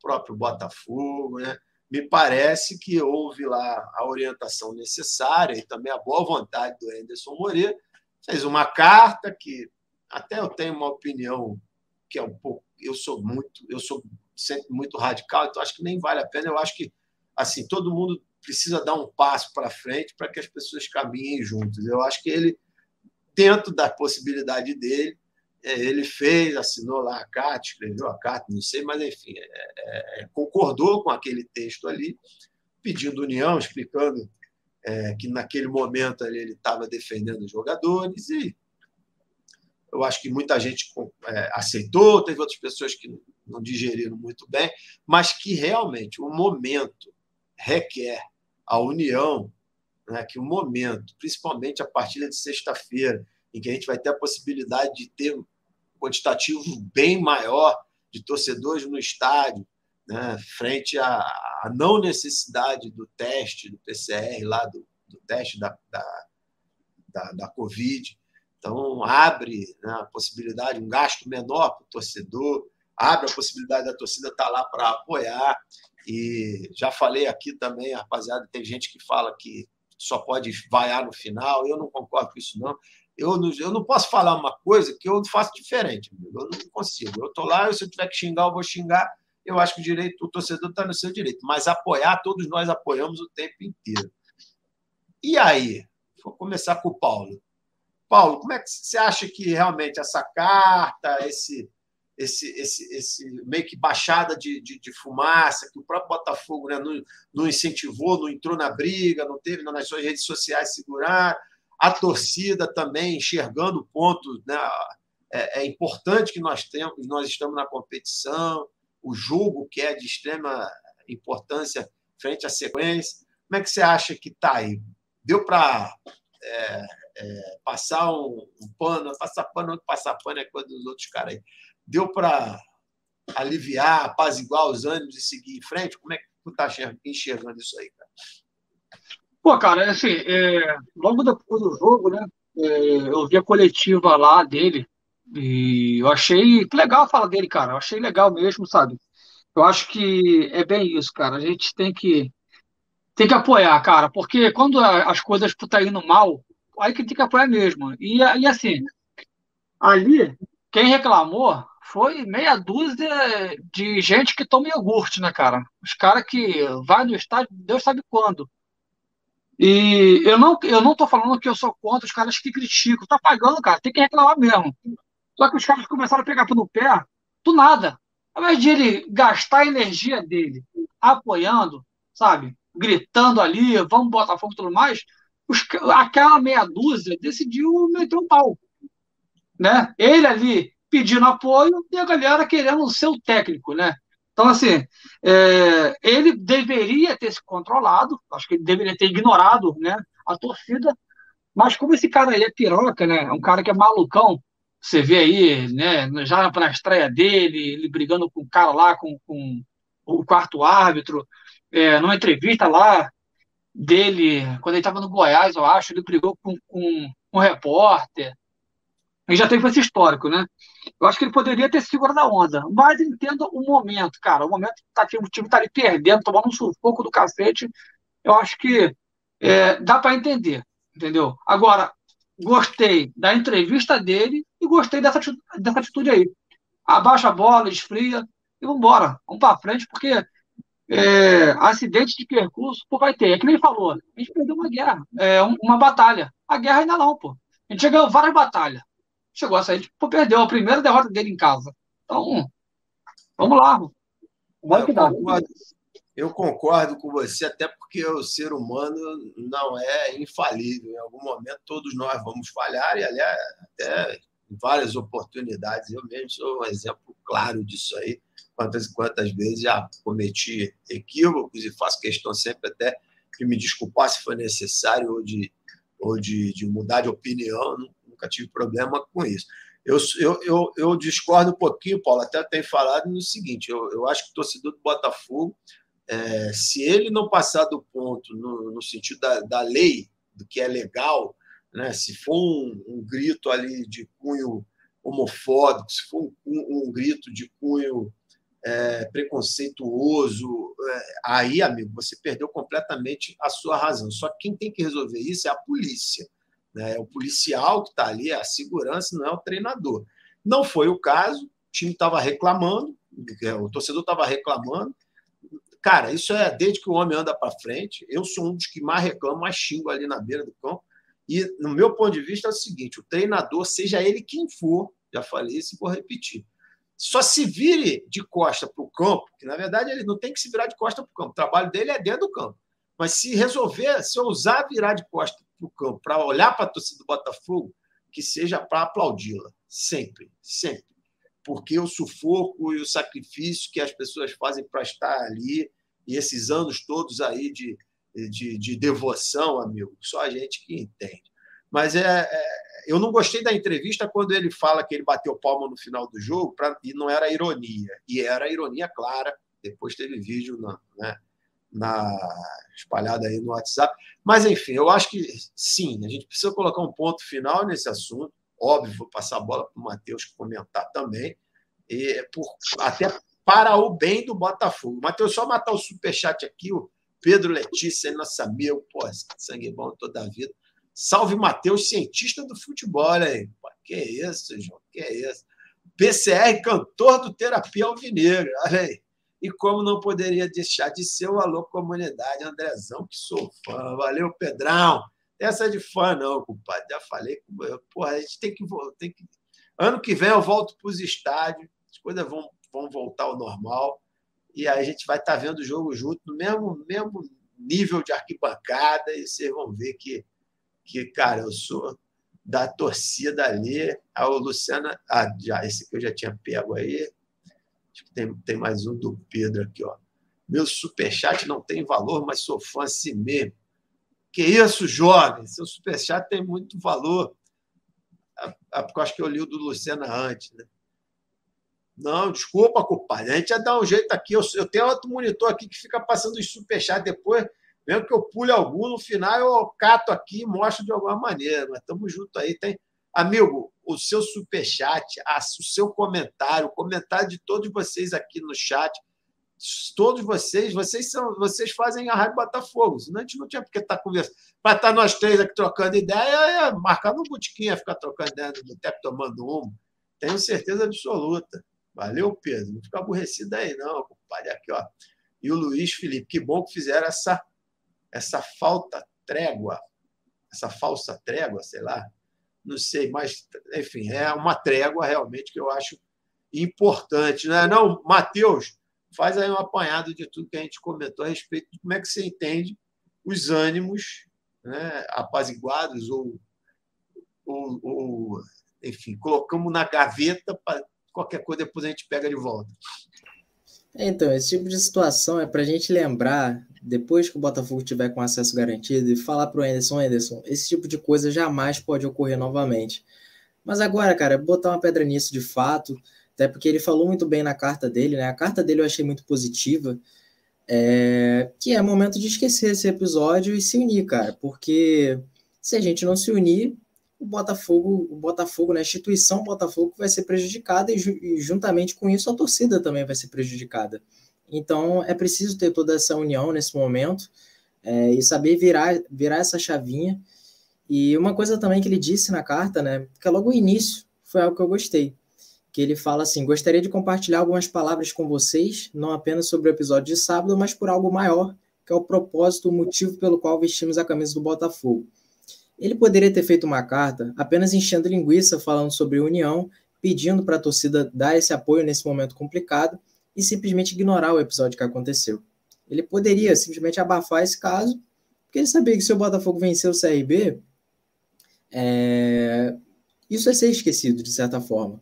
próprio Botafogo, né? Me parece que houve lá a orientação necessária e também a boa vontade do Anderson Moreira fez uma carta que até eu tenho uma opinião que é um pouco. Eu sou muito, eu sou sempre muito radical, então acho que nem vale a pena. Eu acho que assim todo mundo precisa dar um passo para frente para que as pessoas caminhem juntos. Eu acho que ele, dentro da possibilidade dele, ele fez, assinou lá a carta, escreveu a carta, não sei, mas enfim, é, é, é concordou com aquele texto ali, pedindo união, explicando é, que naquele momento ali, ele estava defendendo os jogadores e eu acho que muita gente é, aceitou, teve outras pessoas que não digeriram muito bem, mas que realmente o momento requer a união, né, que o momento, principalmente a partir de sexta-feira, em que a gente vai ter a possibilidade de ter quantitativo bem maior de torcedores no estádio, né, frente à, à, não necessidade do teste do PCR lá do, do teste da, da, da, da, Covid. Então, abre né, a possibilidade, um gasto menor para o torcedor, abre a possibilidade da torcida estar tá lá para apoiar. E já falei aqui também, rapaziada, tem gente que fala que só pode vaiar no final, eu não concordo com isso, não. Eu não, eu não posso falar uma coisa que eu faço diferente, amigo. eu não consigo. Eu estou lá, se eu tiver que xingar, eu vou xingar eu acho que o direito, o torcedor está no seu direito, mas apoiar, todos nós apoiamos o tempo inteiro. E aí? Vou começar com o Paulo. Paulo, como é que você acha que realmente essa carta, esse, esse, esse, esse meio que baixada de, de, de fumaça, que o próprio Botafogo né, não, não, incentivou, não entrou na briga, não teve nas suas redes sociais segurar, a torcida também enxergando o ponto, né, é, é importante que nós temos, nós estamos na competição, o jogo que é de extrema importância frente à sequência. Como é que você acha que está aí? Deu para é, é, passar um, um, pano, passar pano, passar pano é coisa dos outros caras aí. Deu para aliviar, apaziguar os ânimos e seguir em frente? Como é que tu está enxergando isso aí? Pô, cara, assim, é, logo depois do jogo, né, é, eu vi a coletiva lá dele, e eu achei legal a fala dele, cara. Eu achei legal mesmo, sabe? Eu acho que é bem isso, cara. A gente tem que tem que apoiar, cara, porque quando as coisas estão tá indo mal, aí que tem que apoiar mesmo. E, e assim, ali, quem reclamou foi meia dúzia de gente que toma iogurte, né, cara? Os caras que vai no estádio, Deus sabe quando. E eu não, eu não tô falando que eu sou contra os caras que criticam. Tá pagando, cara, tem que reclamar mesmo. Só que os caras começaram a pegar no pé do nada. Ao invés de ele gastar a energia dele apoiando, sabe, gritando ali, vamos botar fogo e tudo mais, os, aquela meia dúzia decidiu meter o pau. Né? Ele ali pedindo apoio e a galera querendo ser o técnico, né? Então, assim, é, ele deveria ter se controlado, acho que ele deveria ter ignorado né, a torcida, mas como esse cara aí é piroca, né? É um cara que é malucão, você vê aí, né, já para a estreia dele, ele brigando com o cara lá, com, com o quarto árbitro, é, numa entrevista lá dele, quando ele estava no Goiás, eu acho, ele brigou com, com um repórter. Ele já teve esse histórico, né? Eu acho que ele poderia ter segurado a onda, mas entendo o momento, cara. O momento que tá, o time está ali perdendo, tomando um sufoco do cacete. Eu acho que é, dá para entender, entendeu? Agora, gostei da entrevista dele e gostei dessa, dessa atitude aí. Abaixa a bola, esfria e vamos embora. Vamos para frente, porque é, acidente de percurso pô, vai ter. É que nem falou, a gente perdeu uma guerra, é, uma batalha. A guerra ainda não, pô. A gente já ganhou várias batalhas. Chegou a sair, pô, perdeu a primeira derrota dele em casa. Então, Vamos lá. Vai que dá. Eu concordo com você, até porque o ser humano não é infalível. Em algum momento todos nós vamos falhar, e aliás, até em várias oportunidades. Eu mesmo sou um exemplo claro disso aí. Quantas e quantas vezes já cometi equívocos e faço questão sempre até de me desculpar se for necessário ou de, ou de, de mudar de opinião. Nunca tive problema com isso. Eu, eu, eu, eu, discordo um pouquinho, Paulo, até tenho falado no seguinte: eu, eu acho que o torcedor do Botafogo, é, se ele não passar do ponto no, no sentido da, da lei, do que é legal, né? se for um, um grito ali de cunho homofóbico, se for um, um grito de cunho é, preconceituoso, é, aí, amigo, você perdeu completamente a sua razão. Só que quem tem que resolver isso é a polícia. Né? É o policial que está ali, a segurança, não é o treinador. Não foi o caso, o time estava reclamando, é, o torcedor estava reclamando. Cara, isso é desde que o homem anda para frente. Eu sou um dos que mais reclamo, mais xingo ali na beira do campo. E, no meu ponto de vista, é o seguinte: o treinador, seja ele quem for, já falei isso e vou repetir, só se vire de costa para o campo, que na verdade ele não tem que se virar de costa para o campo, o trabalho dele é dentro do campo. Mas se resolver, se ousar virar de costa para o campo, para olhar para a torcida do Botafogo, que seja para aplaudi-la, sempre, sempre. Porque o sufoco e o sacrifício que as pessoas fazem para estar ali, e esses anos todos aí de, de, de devoção, amigo, só a gente que entende. Mas é, é, eu não gostei da entrevista quando ele fala que ele bateu palma no final do jogo pra, e não era ironia. E era ironia clara. Depois teve vídeo na, né, na, espalhado aí no WhatsApp. Mas, enfim, eu acho que sim, a gente precisa colocar um ponto final nesse assunto. Óbvio, vou passar a bola para o Matheus comentar também. E por, até para o bem do Botafogo. Matheus, só matar o superchat aqui, o Pedro Letícia, nosso amigo, pô, sangue bom toda a vida. Salve Matheus, cientista do futebol, aí. Pô, que isso, João, que isso. PCR, cantor do Terapia Alvinegro, olha aí. E como não poderia deixar de ser o Alô Comunidade, Andrezão, que sou fã. Valeu, Pedrão. Essa de fã, não, compadre. Já falei. Porra, a gente tem que, tem que. Ano que vem eu volto para os estádios, as coisas vão, vão voltar ao normal e aí a gente vai estar tá vendo o jogo junto, no mesmo, mesmo nível de arquibancada, e vocês vão ver que, que cara, eu sou da torcida ali. Ah, o Luciano, ah, já, esse que eu já tinha pego aí. Acho que tem, tem mais um do Pedro aqui, ó. Meu superchat não tem valor, mas sou fã assim mesmo. Que isso, jovem? Seu superchat tem muito valor. Ah, ah, porque acho que eu li o do Luciano antes, né? Não, desculpa, culpado. A gente ia dar um jeito aqui. Eu, eu tenho outro monitor aqui que fica passando os superchats depois. Mesmo que eu pule algum, no final eu cato aqui e mostro de alguma maneira. Mas estamos juntos aí. Tem... Amigo, o seu superchat, o seu comentário, o comentário de todos vocês aqui no chat, todos vocês, vocês são, vocês fazem a Rádio Botafogo. Senão a gente não tinha porque estar tá conversando. Para estar tá nós três aqui trocando ideia, é marcar no botiquinho, ficar trocando ideia no boteco, tomando um. Tenho certeza absoluta. Valeu, Pedro. Não fica aborrecido aí, não, compadre. Aqui, ó. E o Luiz Felipe, que bom que fizeram essa, essa falta trégua, essa falsa trégua, sei lá. Não sei, mas, enfim, é uma trégua realmente que eu acho importante. Não é, não, Matheus? Faz aí um apanhado de tudo que a gente comentou a respeito de como é que você entende os ânimos né, apaziguados ou, ou, ou enfim, colocamos na gaveta para qualquer coisa depois a gente pega de volta. Então, esse tipo de situação é para a gente lembrar, depois que o Botafogo tiver com acesso garantido, e falar para o Anderson, Anderson, esse tipo de coisa jamais pode ocorrer novamente. Mas agora, cara, botar uma pedra nisso de fato, até porque ele falou muito bem na carta dele, né? A carta dele eu achei muito positiva, é... que é momento de esquecer esse episódio e se unir, cara, porque se a gente não se unir, o Botafogo, o Botafogo, né, a instituição Botafogo vai ser prejudicada e, e, juntamente com isso a torcida também vai ser prejudicada. Então é preciso ter toda essa união nesse momento é, e saber virar, virar essa chavinha. E uma coisa também que ele disse na carta, né, que é logo o início, foi algo que eu gostei, que ele fala assim: gostaria de compartilhar algumas palavras com vocês, não apenas sobre o episódio de sábado, mas por algo maior, que é o propósito, o motivo pelo qual vestimos a camisa do Botafogo. Ele poderia ter feito uma carta apenas enchendo linguiça falando sobre união, pedindo para a torcida dar esse apoio nesse momento complicado, e simplesmente ignorar o episódio que aconteceu. Ele poderia simplesmente abafar esse caso, porque ele sabia que se o Botafogo vencer o CRB, é... isso é ser esquecido, de certa forma.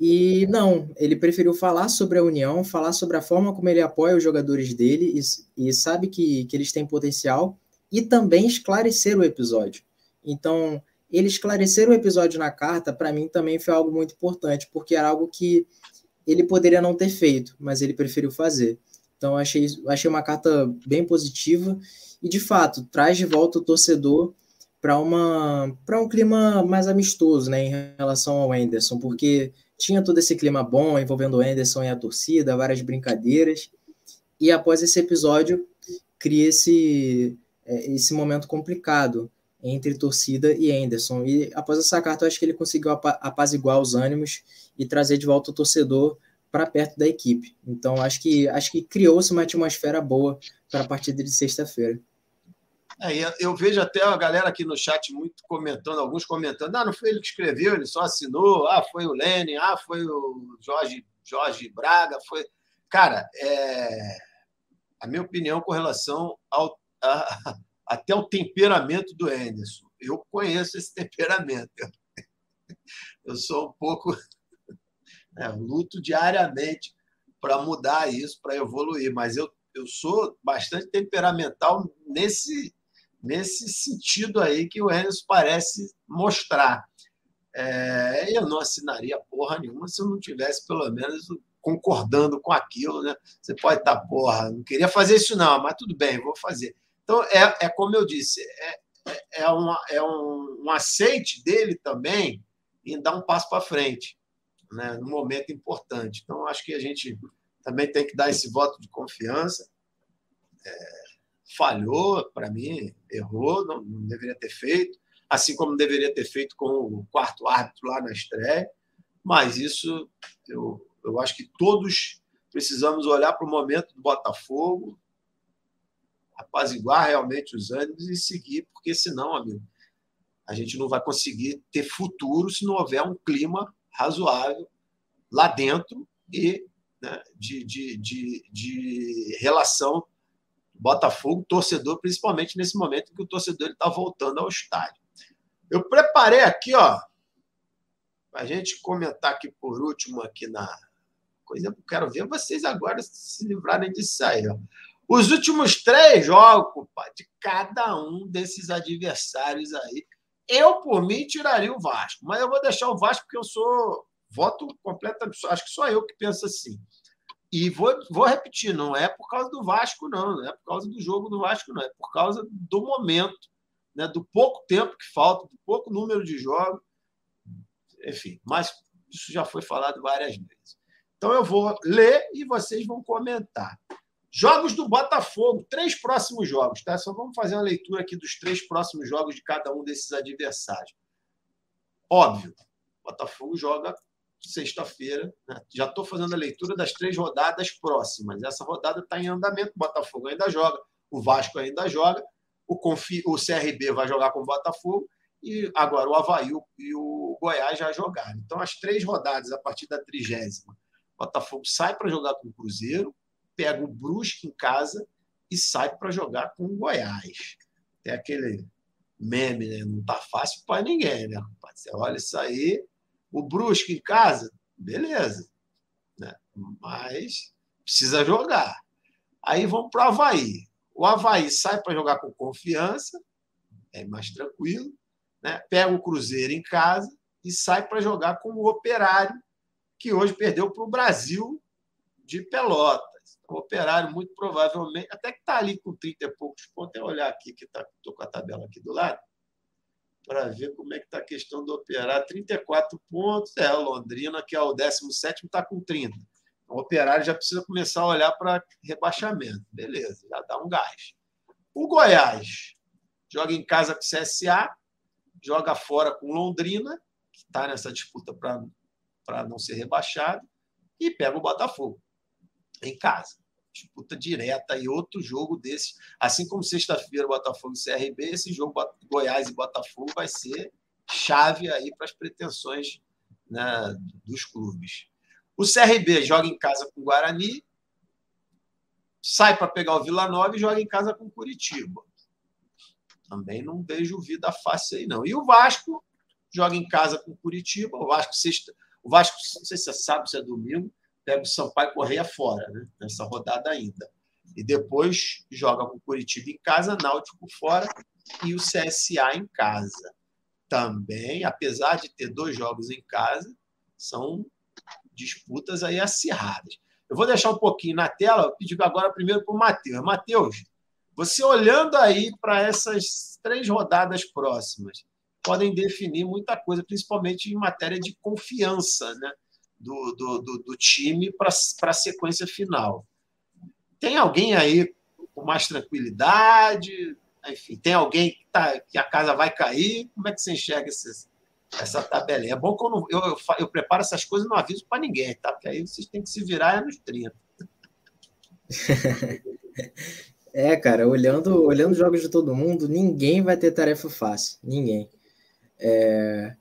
E não, ele preferiu falar sobre a União, falar sobre a forma como ele apoia os jogadores dele e, e sabe que, que eles têm potencial e também esclarecer o episódio. Então, ele esclarecer o episódio na carta, para mim, também foi algo muito importante, porque era algo que ele poderia não ter feito, mas ele preferiu fazer. Então, achei, achei uma carta bem positiva e, de fato, traz de volta o torcedor para um clima mais amistoso né, em relação ao Anderson, porque tinha todo esse clima bom envolvendo o Anderson e a torcida, várias brincadeiras, e após esse episódio cria esse, é, esse momento complicado entre torcida e Anderson. E após essa carta, eu acho que ele conseguiu apaziguar os ânimos e trazer de volta o torcedor para perto da equipe. Então, acho que acho que criou-se uma atmosfera boa para a partida de sexta-feira. É, eu vejo até a galera aqui no chat muito comentando, alguns comentando, ah, não foi ele que escreveu, ele só assinou, ah, foi o Lenin, ah, foi o Jorge, Jorge Braga, foi. Cara, é... a minha opinião com relação ao, a, até o temperamento do Anderson. Eu conheço esse temperamento. Eu sou um pouco. Né, luto diariamente para mudar isso, para evoluir, mas eu, eu sou bastante temperamental nesse, nesse sentido aí que o Anderson parece mostrar. É, eu não assinaria porra nenhuma se eu não tivesse, pelo menos, concordando com aquilo. Né? Você pode estar, porra, não queria fazer isso, não, mas tudo bem, vou fazer. Então, é, é como eu disse, é, é, é, uma, é um, um aceite dele também em dar um passo para frente, né, num momento importante. Então, acho que a gente também tem que dar esse voto de confiança. É, falhou, para mim, errou, não, não, deveria ter feito, assim como deveria ter feito com o quarto árbitro lá na estreia, mas isso eu, eu acho que todos precisamos olhar para o momento do Botafogo, apaziguar realmente os ânimos e seguir, porque senão, amigo, a gente não vai conseguir ter futuro se não houver um clima razoável lá dentro e né, de, de, de, de relação Botafogo, torcedor, principalmente nesse momento que o torcedor está voltando ao estádio. Eu preparei aqui, ó, para a gente comentar aqui por último aqui na coisa. Quero ver vocês agora se livrarem disso aí. Ó. Os últimos três jogos, de cada um desses adversários aí, eu, por mim, tiraria o Vasco. Mas eu vou deixar o Vasco porque eu sou voto completamente. Acho que só eu que penso assim. E vou, vou repetir, não é por causa do Vasco, não, não é por causa do jogo do Vasco, não, é por causa do momento, né, do pouco tempo que falta, do pouco número de jogos, enfim, mas isso já foi falado várias vezes. Então eu vou ler e vocês vão comentar. Jogos do Botafogo, três próximos jogos, tá? Só vamos fazer uma leitura aqui dos três próximos jogos de cada um desses adversários. Óbvio, Botafogo joga sexta-feira. Né? Já estou fazendo a leitura das três rodadas próximas. Essa rodada está em andamento. O Botafogo ainda joga, o Vasco ainda joga, o, Confi... o CRB vai jogar com o Botafogo e agora o Havaí e o Goiás já jogaram. Então, as três rodadas a partir da trigésima. Botafogo sai para jogar com o Cruzeiro, pega o Brusque em casa e sai para jogar com o Goiás. Tem aquele meme, né? Não tá fácil para ninguém, né? Você olha isso aí, o Brusque em casa, beleza. Né? Mas precisa jogar. Aí vamos para o Havaí. O Havaí sai para jogar com confiança, é mais tranquilo, né? pega o Cruzeiro em casa e sai para jogar com o Operário, que hoje perdeu para o Brasil de Pelotas. O Operário, muito provavelmente, até que está ali com 30 e poucos pontos, até olhar aqui, que estou tá, com a tabela aqui do lado, para ver como é que está a questão do Operário. 34 pontos, é, o Londrina, que é o 17, está com 30. O Operário já precisa começar a olhar para rebaixamento. Beleza, já dá um gás. O Goiás joga em casa com o CSA, joga fora com Londrina, que está nessa disputa para não ser rebaixado, e pega o Botafogo em casa. Disputa direta e outro jogo desse. Assim como sexta-feira, Botafogo e CRB, esse jogo Goiás e Botafogo vai ser chave aí para as pretensões né, dos clubes. O CRB joga em casa com o Guarani, sai para pegar o Vila Nova e joga em casa com o Curitiba. Também não vejo vida fácil aí, não. E o Vasco joga em casa com o Curitiba. O Vasco, sexta, o Vasco, não sei se você sabe se é domingo, pega o Sampaio Correia fora, né? nessa rodada ainda. E depois joga com o Curitiba em casa, Náutico fora e o CSA em casa. Também, apesar de ter dois jogos em casa, são disputas aí acirradas. Eu vou deixar um pouquinho na tela, eu pedi agora primeiro para o Matheus. Matheus, você olhando aí para essas três rodadas próximas, podem definir muita coisa, principalmente em matéria de confiança né, do, do, do, do time para a sequência final. Tem alguém aí com mais tranquilidade? Enfim, tem alguém que, tá, que a casa vai cair? Como é que você enxerga esses, essa tabela? É bom que eu, eu, eu, eu, preparo essas coisas e não aviso para ninguém, tá? Porque aí vocês têm que se virar é nos 30. É, cara, olhando, olhando os jogos de todo mundo, ninguém vai ter tarefa fácil. Ninguém. É,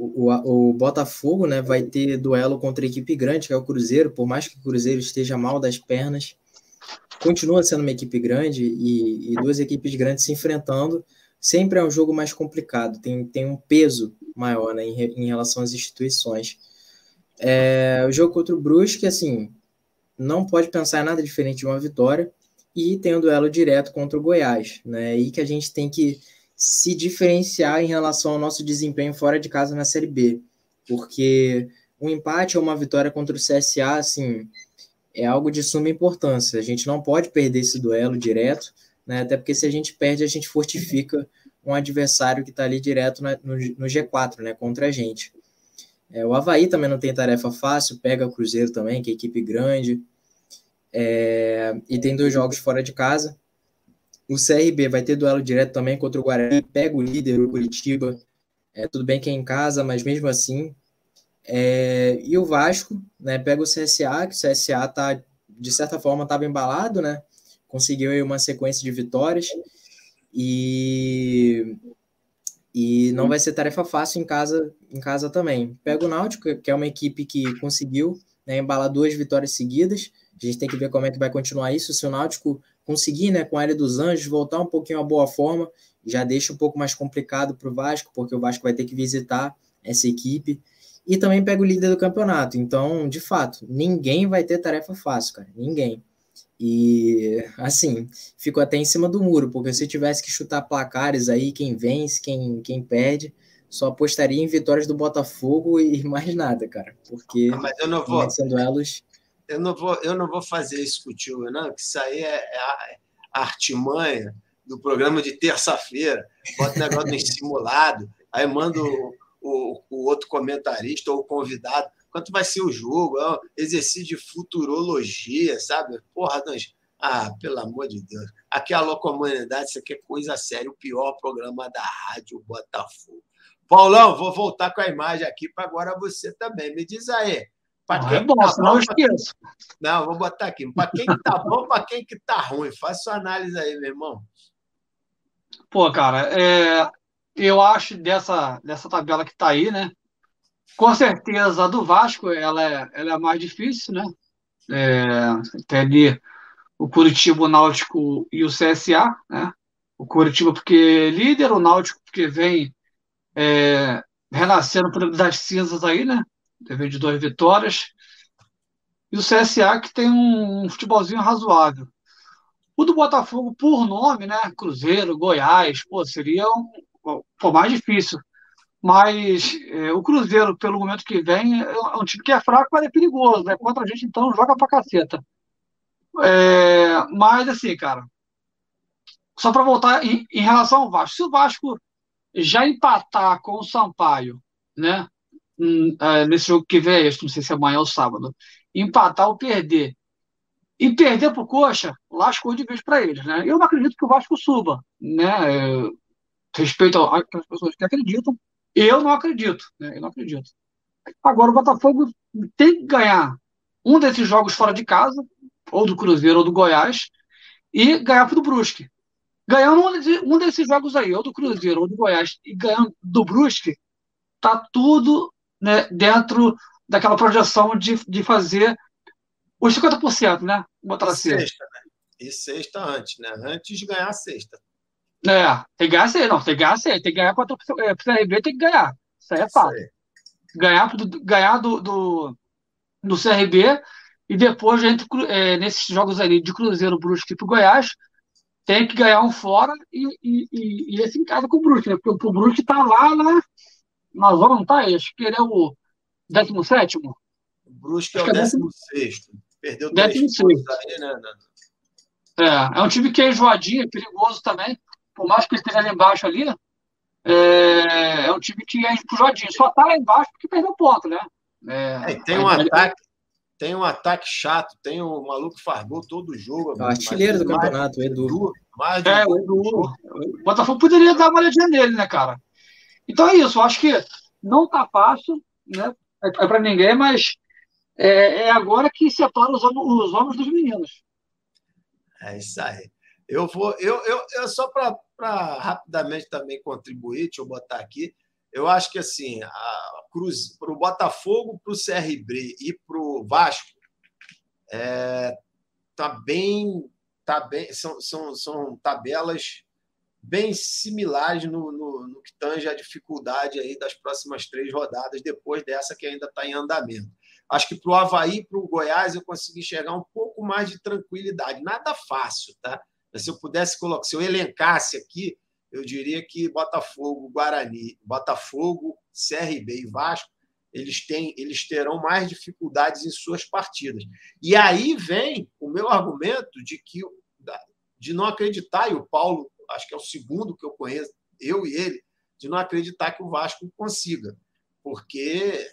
o, o, Botafogo né, vai ter duelo contra a equipe grande, que é o Cruzeiro, por mais que o Cruzeiro esteja mal das pernas, continua sendo uma equipe grande e, e duas equipes grandes se enfrentando. Sempre é um jogo mais complicado, tem, tem um peso maior né, em, em relação às instituições. É, o jogo contra o Brusque, assim, não pode pensar em nada diferente de uma vitória e tem um duelo direto contra o Goiás, né? E que a gente tem que se diferenciar em relação ao nosso desempenho fora de casa na Série B, porque um empate ou uma vitória contra o CSA, assim, é algo de suma importância. A gente não pode perder esse duelo direto, né? Até porque se a gente perde, a gente fortifica um adversário que está ali direto no, no, G4, né? Contra a gente. É, o Havaí também não tem tarefa fácil, pega o Cruzeiro também, que é equipe grande. É, e tem dois jogos fora de casa. O CRB vai ter duelo direto também contra o Guarani, pega o líder, o Curitiba. É, tudo bem que é em casa, mas mesmo assim. É, e o Vasco né, pega o CSA, que o CSA tá, de certa forma estava embalado, né? Conseguiu aí uma sequência de vitórias. E, e não vai ser tarefa fácil em casa, em casa também. Pega o Náutico, que é uma equipe que conseguiu né, embalar duas vitórias seguidas. A gente tem que ver como é que vai continuar isso. Se o Náutico conseguir, né, com a área dos Anjos, voltar um pouquinho à boa forma, já deixa um pouco mais complicado para o Vasco, porque o Vasco vai ter que visitar essa equipe. E também pega o líder do campeonato. Então, de fato, ninguém vai ter tarefa fácil, cara. Ninguém. E, assim, fico até em cima do muro, porque se tivesse que chutar placares aí, quem vence, quem, quem perde, só apostaria em vitórias do Botafogo e mais nada, cara. Porque ah, mas eu não vou. São duelos eu não vou, eu não vou fazer isso contigo, não, que isso aí é, é a artimanha do programa de terça-feira. Bota o negócio no simulado, aí manda o, o, o, outro comentarista ou o convidado. Quanto vai ser o jogo? É um exercício de futurologia, sabe? Porra. Ah, pelo amor de Deus. Aqui é a Comunidade, isso aqui é coisa séria, o pior programa da rádio Botafogo. Paulão, vou voltar com a imagem aqui para agora você também. Me diz aí, para quem é bom, tá eu esqueço. Não, vou botar aqui. Para quem que tá bom, para quem que tá ruim. Faça sua análise aí, meu irmão. Pô, cara, é... eu acho dessa, dessa tabela que tá aí, né? Com certeza a do Vasco ela é, ela é mais difícil, né? É... Tem ali o Curitiba, o Náutico e o CSA, né? O Curitiba porque é líder, o Náutico porque vem é... renascendo das cinzas aí, né? Teve de duas vitórias. E o CSA, que tem um, futebolzinho razoável. O do Botafogo, por nome, né? Cruzeiro, Goiás, pô, seria um, pô, mais difícil. Mas é, o Cruzeiro, pelo momento que vem, é um time que é fraco, mas é perigoso. Né? Contra a gente, então, joga pra caceta. É, mas, assim, cara, só para voltar em, em, relação ao Vasco. Se o Vasco já empatar com o Sampaio, né? Uh, nesse jogo que vem, acho que não sei se é amanhã ou sábado, empatar ou perder. E perder pro Coxa, lascou de vez para eles, né? Eu não acredito que o Vasco suba, né? respeito às pessoas que acreditam, eu não acredito, né? Eu não acredito. Agora o Botafogo tem que ganhar um desses jogos fora de casa, ou do Cruzeiro ou do Goiás, e ganhar pro Brusque. Ganhando um desses jogos aí, ou do Cruzeiro ou do Goiás, e ganhando do Brusque, tá tudo né, dentro daquela projeção de, de fazer os 50%, né? Botar E assim. sexta, né? E sexta antes, né? Antes de ganhar a sexta. É, tem que ganhar seis, não, tem que ganhar seis, tem que ganhar contra o CRB, tem que ganhar. Isso aí é fato. Ganhar, do, ganhar do, do, do CRB e depois, entre, é, nesses jogos ali de Cruzeiro, Brusque e pro Goiás, tem que ganhar um fora e, e, e, e esse em casa com o Brusque, né? Porque o Brusque tá lá na, na zona, não tá? Acho que ele é o 17 O Brusque é o que é décimo- 16. Perdeu décimo três pontos aí, né, Nando? É, é um time que é enjoadinho, é perigoso também. Por mais que ele esteja lá embaixo ali, é, é um time que é enjoadinho. Só tá lá embaixo porque perdeu ponto, né? É, É, tem um aí- ataque, tem um ataque chato, tem o maluco que faz gol todo jogo. É o artilheiro do mais- campeonato, o Edu. Mais É, um o gol por Edu. O Botafogo poderia dar uma olhadinha nele, né, cara? Então é isso. Eu acho que não tá fácil, né? É, é para ninguém, mas é, é agora que separa os, os homens dos meninos. É isso aí. Eu vou, eu, eu, eu só para rapidamente também contribuir, deixa eu botar aqui. Eu acho que assim, para o Botafogo, para o CRB e para o Vasco, é, tá bem, tá bem, são, são, são tabelas bem similares no, no, no que tange a dificuldade aí das próximas três rodadas, depois dessa que ainda está em andamento. Acho que para o Havaí para o Goiás eu consegui enxergar um pouco mais de tranquilidade. Nada fácil, tá? Mas se eu pudesse colocar, se eu elencasse aqui, eu diria que Botafogo, Guarani, Botafogo, CRB e Vasco, eles, têm, eles terão mais dificuldades em suas partidas. E aí vem o meu argumento de que de não acreditar, e o Paulo, acho que é o segundo que eu conheço, eu e ele, de não acreditar que o Vasco consiga. Porque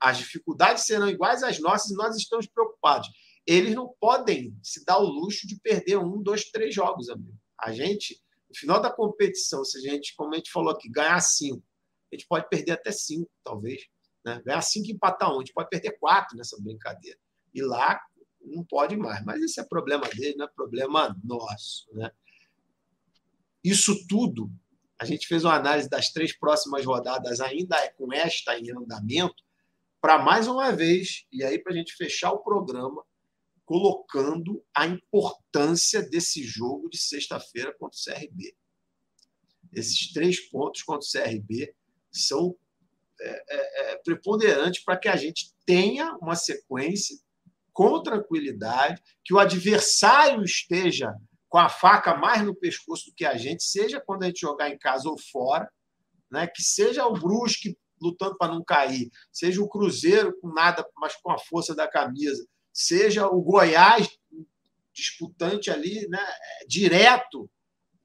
as dificuldades serão iguais às nossas e nós estamos preocupados. Eles não podem se dar o luxo de perder um, dois, três jogos, amigo. A gente, no final da competição, se a gente, como a gente falou aqui, ganhar cinco, a gente pode perder até cinco, talvez. Né? Ganhar cinco e empatar um, a gente pode perder quatro nessa brincadeira. E lá não pode mais. Mas esse é problema dele, não é problema nosso. Né? Isso tudo, a gente fez uma análise das três próximas rodadas, ainda é com esta em andamento, para mais uma vez, e aí para a gente fechar o programa, colocando a importância desse jogo de sexta-feira contra o CRB. Esses três pontos contra o CRB são é, é, é, preponderantes para que a gente tenha uma sequência com tranquilidade, que o adversário esteja com a faca mais no pescoço do que a gente, seja quando a gente jogar em casa ou fora, né? que seja o Brusque lutando para não cair, seja o Cruzeiro com nada, mas com a força da camisa, seja o Goiás disputante ali, né, direto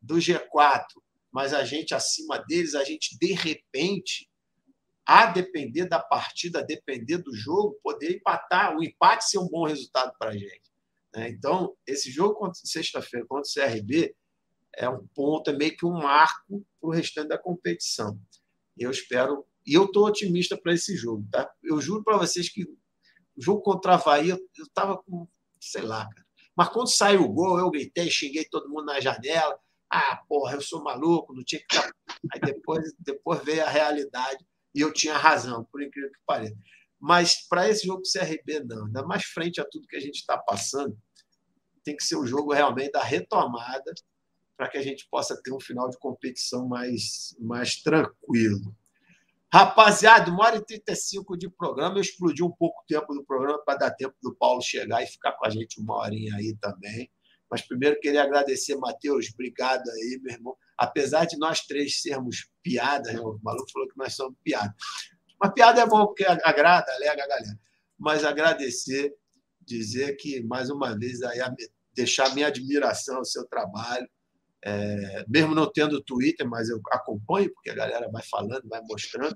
do G4, mas a gente acima deles, a gente de repente, a depender da partida, a depender do jogo, poder empatar, o empate ser um bom resultado para a gente. Né? Então, esse jogo sexta-feira contra o CRB é um ponto, é meio que um marco para o restante da competição. Eu espero, e eu estou otimista para esse jogo, tá? Eu juro para vocês que o jogo contra a Havaí, eu estava com, sei lá, cara. Mas quando saiu o gol, eu gritei, xinguei todo mundo na janela. Ah, porra, eu sou maluco, não tinha que estar. Aí depois, depois veio a realidade e eu tinha razão, por incrível que pareça. Mas para esse jogo do CRB, não. Ainda mais frente a tudo que a gente está passando, tem que ser um jogo realmente da retomada para que a gente possa ter um final de competição mais, mais tranquilo. Rapaziada, uma hora e 35 de programa. Eu explodi um pouco o tempo do programa para dar tempo do Paulo chegar e ficar com a gente uma horinha aí também. Mas primeiro queria agradecer, Matheus. Obrigado aí, meu irmão. Apesar de nós três sermos piada, né? o maluco falou que nós somos piada. Mas piada é bom porque agrada, alega a galera. Mas agradecer, dizer que, mais uma vez, aí, deixar minha admiração ao seu trabalho. É, mesmo não tendo Twitter, mas eu acompanho, porque a galera vai falando, vai mostrando.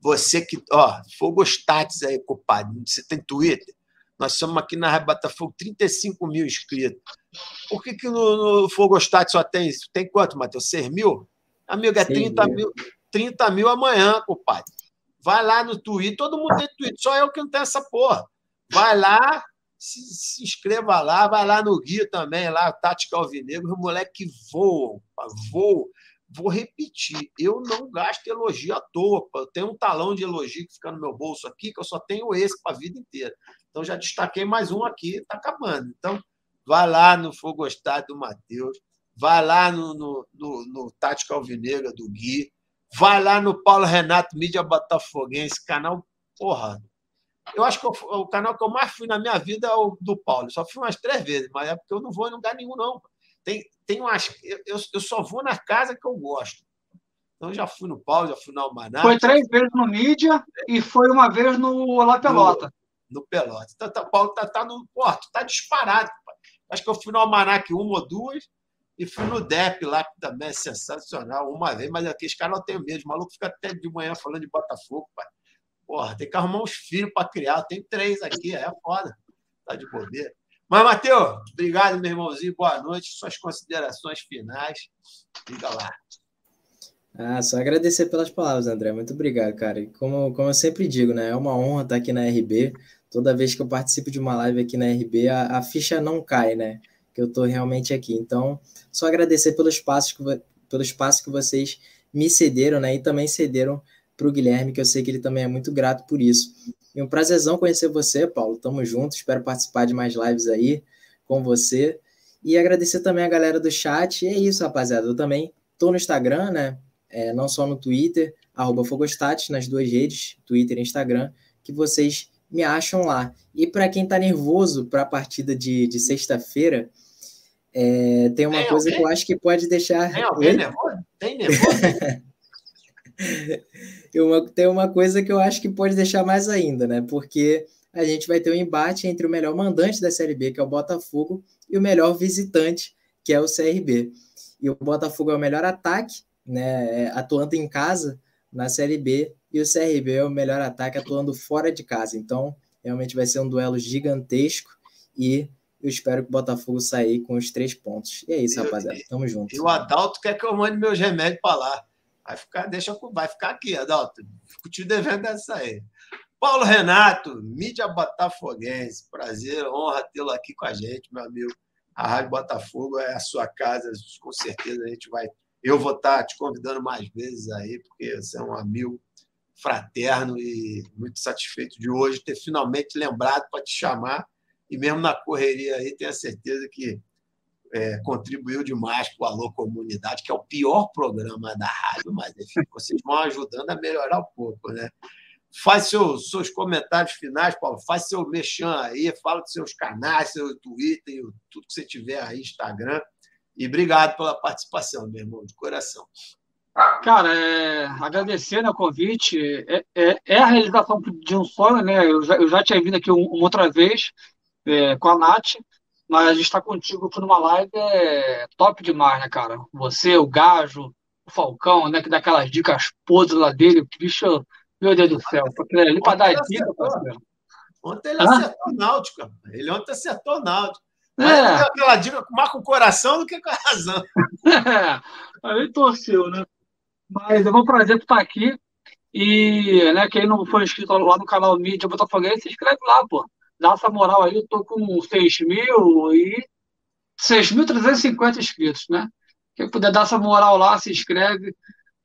Você que, ó, Fogostates aí, compadre, você tem Twitter? Nós somos aqui na Rádio Botafogo 35 mil inscritos. Por que, que no, no Fogostates só tem isso? Tem quanto, Matheus? 6 mil? Amigo, é 30 mil. mil, 30 mil amanhã, compadre. Vai lá no Twitter, todo mundo tem Twitter, só eu que não tenho essa porra. Vai lá, se, se, inscreva lá, vai lá no Guia também, lá, Tática Alvinegro, os moleques voam, voam. vou repetir, eu não gasto elogio à toa. Eu tenho um talão de elogio que fica no meu bolso aqui, que eu só tenho esse para a vida inteira. Então, já destaquei mais um aqui, está acabando. Então, vai lá no For Gostar do Matheus, vai lá no, no, no, no Tática Alvinegra do Gui, vai lá no Paulo Renato Mídia Botafoguense, canal, porra. Eu acho que o, o canal que eu mais fui na minha vida é o do Paulo. Só fui umas três vezes, mas é porque eu não vou em lugar nenhum, não. Tem, tem umas. Eu, eu só vou na casa que eu gosto. Então, já fui no Paulo, já fui no Almanac. Foi três vezes no Mídia e foi uma vez no La Pelota. No, no Pelota. Então, tá, Paulo tá, tá no. Pô, tu tá disparado. Acho que eu fui no Almanac uma ou duas e fui no DEP lá, que também é sensacional, uma vez, mas aqui os caras não têm medo. O maluco fica até de manhã falando de Botafogo, pai. Porra, tem que arrumar uns filhos para criar. Tem três aqui, é foda. Tá de bobeira. Mas, Matheus, obrigado, meu irmãozinho. Boa noite. Suas considerações finais. Fica lá. Ah, só agradecer pelas palavras, André. Muito obrigado, cara. E como, como eu sempre digo, né? É uma honra estar aqui na RB. Toda vez que eu participo de uma live aqui na RB, a, a ficha não cai, né? Que eu estou realmente aqui. Então, só agradecer pelo espaço que, pelo espaço que vocês me cederam, né? E também cederam para o Guilherme, que eu sei que ele também é muito grato por isso. E um prazerzão conhecer você, Paulo. Tamo junto, espero participar de mais lives aí com você. E agradecer também a galera do chat. E é isso, rapaziada. Eu também tô no Instagram, né? É, não só no Twitter, arroba Fogostat, nas duas redes, Twitter e Instagram, que vocês me acham lá. E para quem tá nervoso para a partida de, de sexta-feira, é, tem uma tem coisa alguém? que eu acho que pode deixar. Tem alguém nervoso? Tem nervoso? uma, tem uma coisa que eu acho que pode deixar mais ainda, né? Porque a gente vai ter um embate entre o melhor mandante da Série B, que é o Botafogo, e o melhor visitante, que é o CRB. E o Botafogo é o melhor ataque, né? Atuando em casa na Série B, e o CRB é o melhor ataque atuando fora de casa. Então, realmente vai ser um duelo gigantesco e eu espero que o Botafogo saia com os três pontos. E é isso, rapaziada. Tamo junto. E o Adalto quer que eu mande meus remédios para lá. Vai ficar, deixa, vai ficar aqui, Adalto. Fico te devendo essa aí. Paulo Renato, mídia botafoguense. Prazer, honra tê-lo aqui com a gente, meu amigo. A Rádio Botafogo é a sua casa, com certeza a gente vai. Eu vou estar te convidando mais vezes aí, porque você é um amigo fraterno e muito satisfeito de hoje ter finalmente lembrado para te chamar. E mesmo na correria aí, tenho a certeza que é, contribuiu demais para o Alô Comunidade, que é o pior programa da rádio, mas enfim, vocês vão ajudando a melhorar um pouco, né? Faz seus, seus comentários finais, Paulo. Faz seu mexão aí, fala dos seus canais, seu Twitter, tudo que você tiver aí, Instagram. E obrigado pela participação, meu irmão, de coração. Cara, é, agradecer né, o convite. É, é, é, a realização de um sonho, né? Eu já, eu já tinha vindo aqui uma outra vez é, com a Nath. Mas gente está contigo aqui numa live é top demais, né, cara? Você, o Gajo, o Falcão, né? Que dá aquelas dicas podres lá dele. Bicho, meu Deus do céu. Ali para dar dica, parceiro. Ontem ele Hã? acertou náutico, Ele ontem acertou náutico. Mas é. aquela dica mais com o coração do que com a razão. É, aí torceu, né? Mas é um prazer estar aqui. E né, quem não foi inscrito lá no canal Mídia Botafoguense, se inscreve lá, pô dá essa moral aí, eu tô com 6 mil e 6.350 inscritos, né? Quem puder dar essa moral lá, se inscreve.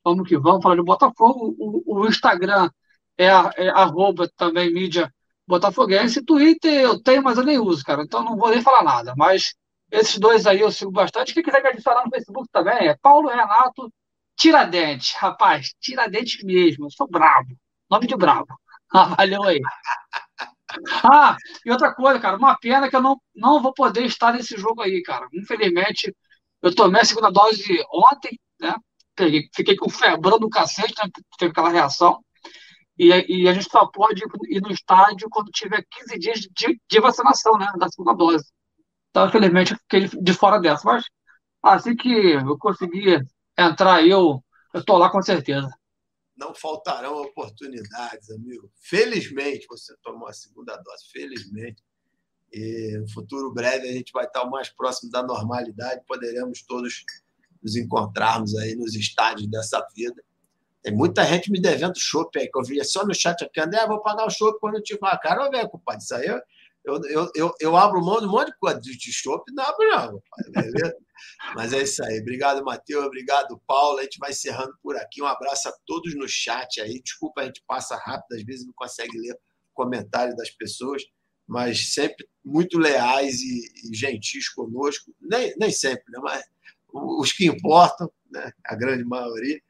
Vamos que vamos, falar de Botafogo. O, o Instagram é, é arroba também mídia botafoguense. Twitter eu tenho, mas eu nem uso, cara. Então não vou nem falar nada. Mas esses dois aí eu sigo bastante. Quem quiser me adicionar no Facebook também é Paulo Renato Tiradentes. Rapaz, Tiradentes mesmo. Eu sou bravo. Nome de bravo. Ah, valeu aí. Ah, e outra coisa, cara, uma pena que eu não, não vou poder estar nesse jogo aí, cara. Infelizmente, eu tomei a segunda dose ontem, né? Peguei, fiquei com febrão do cacete, né? Teve aquela reação. E, e, a gente só pode ir no estádio quando tiver 15 dias de, de vacinação, né? Da segunda dose. Então, infelizmente, eu fiquei de fora dessa. Mas assim que eu conseguir entrar, eu, eu tô lá com certeza não faltarão oportunidades, amigo. Felizmente você tomou a segunda dose, felizmente. E no futuro breve a gente vai estar o mais próximo da normalidade, poderemos todos nos encontrarmos aí nos estádios dessa vida. Tem muita gente me devendo chopp aí, que eu vi só no chat aqui, André, vou pagar o chopp quando eu tiver a cara. Ô, velho, compadre, isso aí eu, eu, eu, eu, abro mão de um monte de coisa de chopp, não abro não, compadre, Mas é isso aí. Obrigado, Matheus. Obrigado, Paulo. A gente vai encerrando por aqui. Um abraço a todos no chat aí. Desculpa, a gente passa rápido, às vezes não consegue ler comentários das pessoas, mas sempre muito leais e, e gentis conosco. Nem, nem sempre, né? mas os que importam, né? a grande maioria.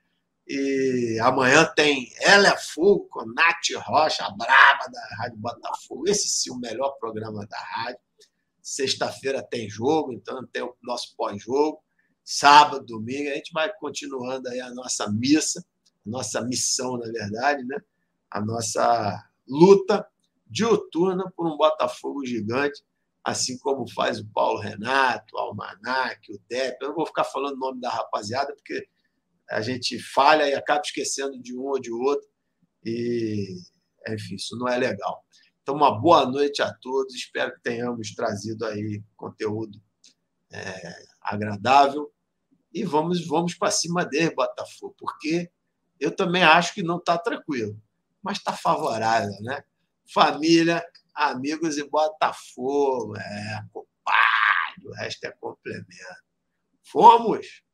E amanhã tem Ela é Fogo com Nath Rocha, a braba da Rádio Botafogo. Esse sim, o melhor programa da rádio. Sexta-feira tem jogo, então tem o nosso pós-jogo. Sábado, domingo, a gente vai continuando aí a nossa missa, a nossa missão, na verdade, né? A nossa luta diuturna por um Botafogo gigante, assim como faz o Paulo Renato, o Almanac, o Depp. Eu não vou ficar falando o nome da rapaziada, porque a gente falha e acaba esquecendo de um ou de outro. E, enfim, isso não é legal. Então, uma boa noite a todos. Espero que tenhamos trazido aí conteúdo é, agradável. E vamos, vamos para cima dele, Botafogo, porque eu também acho que não está tranquilo, mas está favorável, né? Família, amigos e Botafogo, é, compadre, o resto é complemento. Fomos!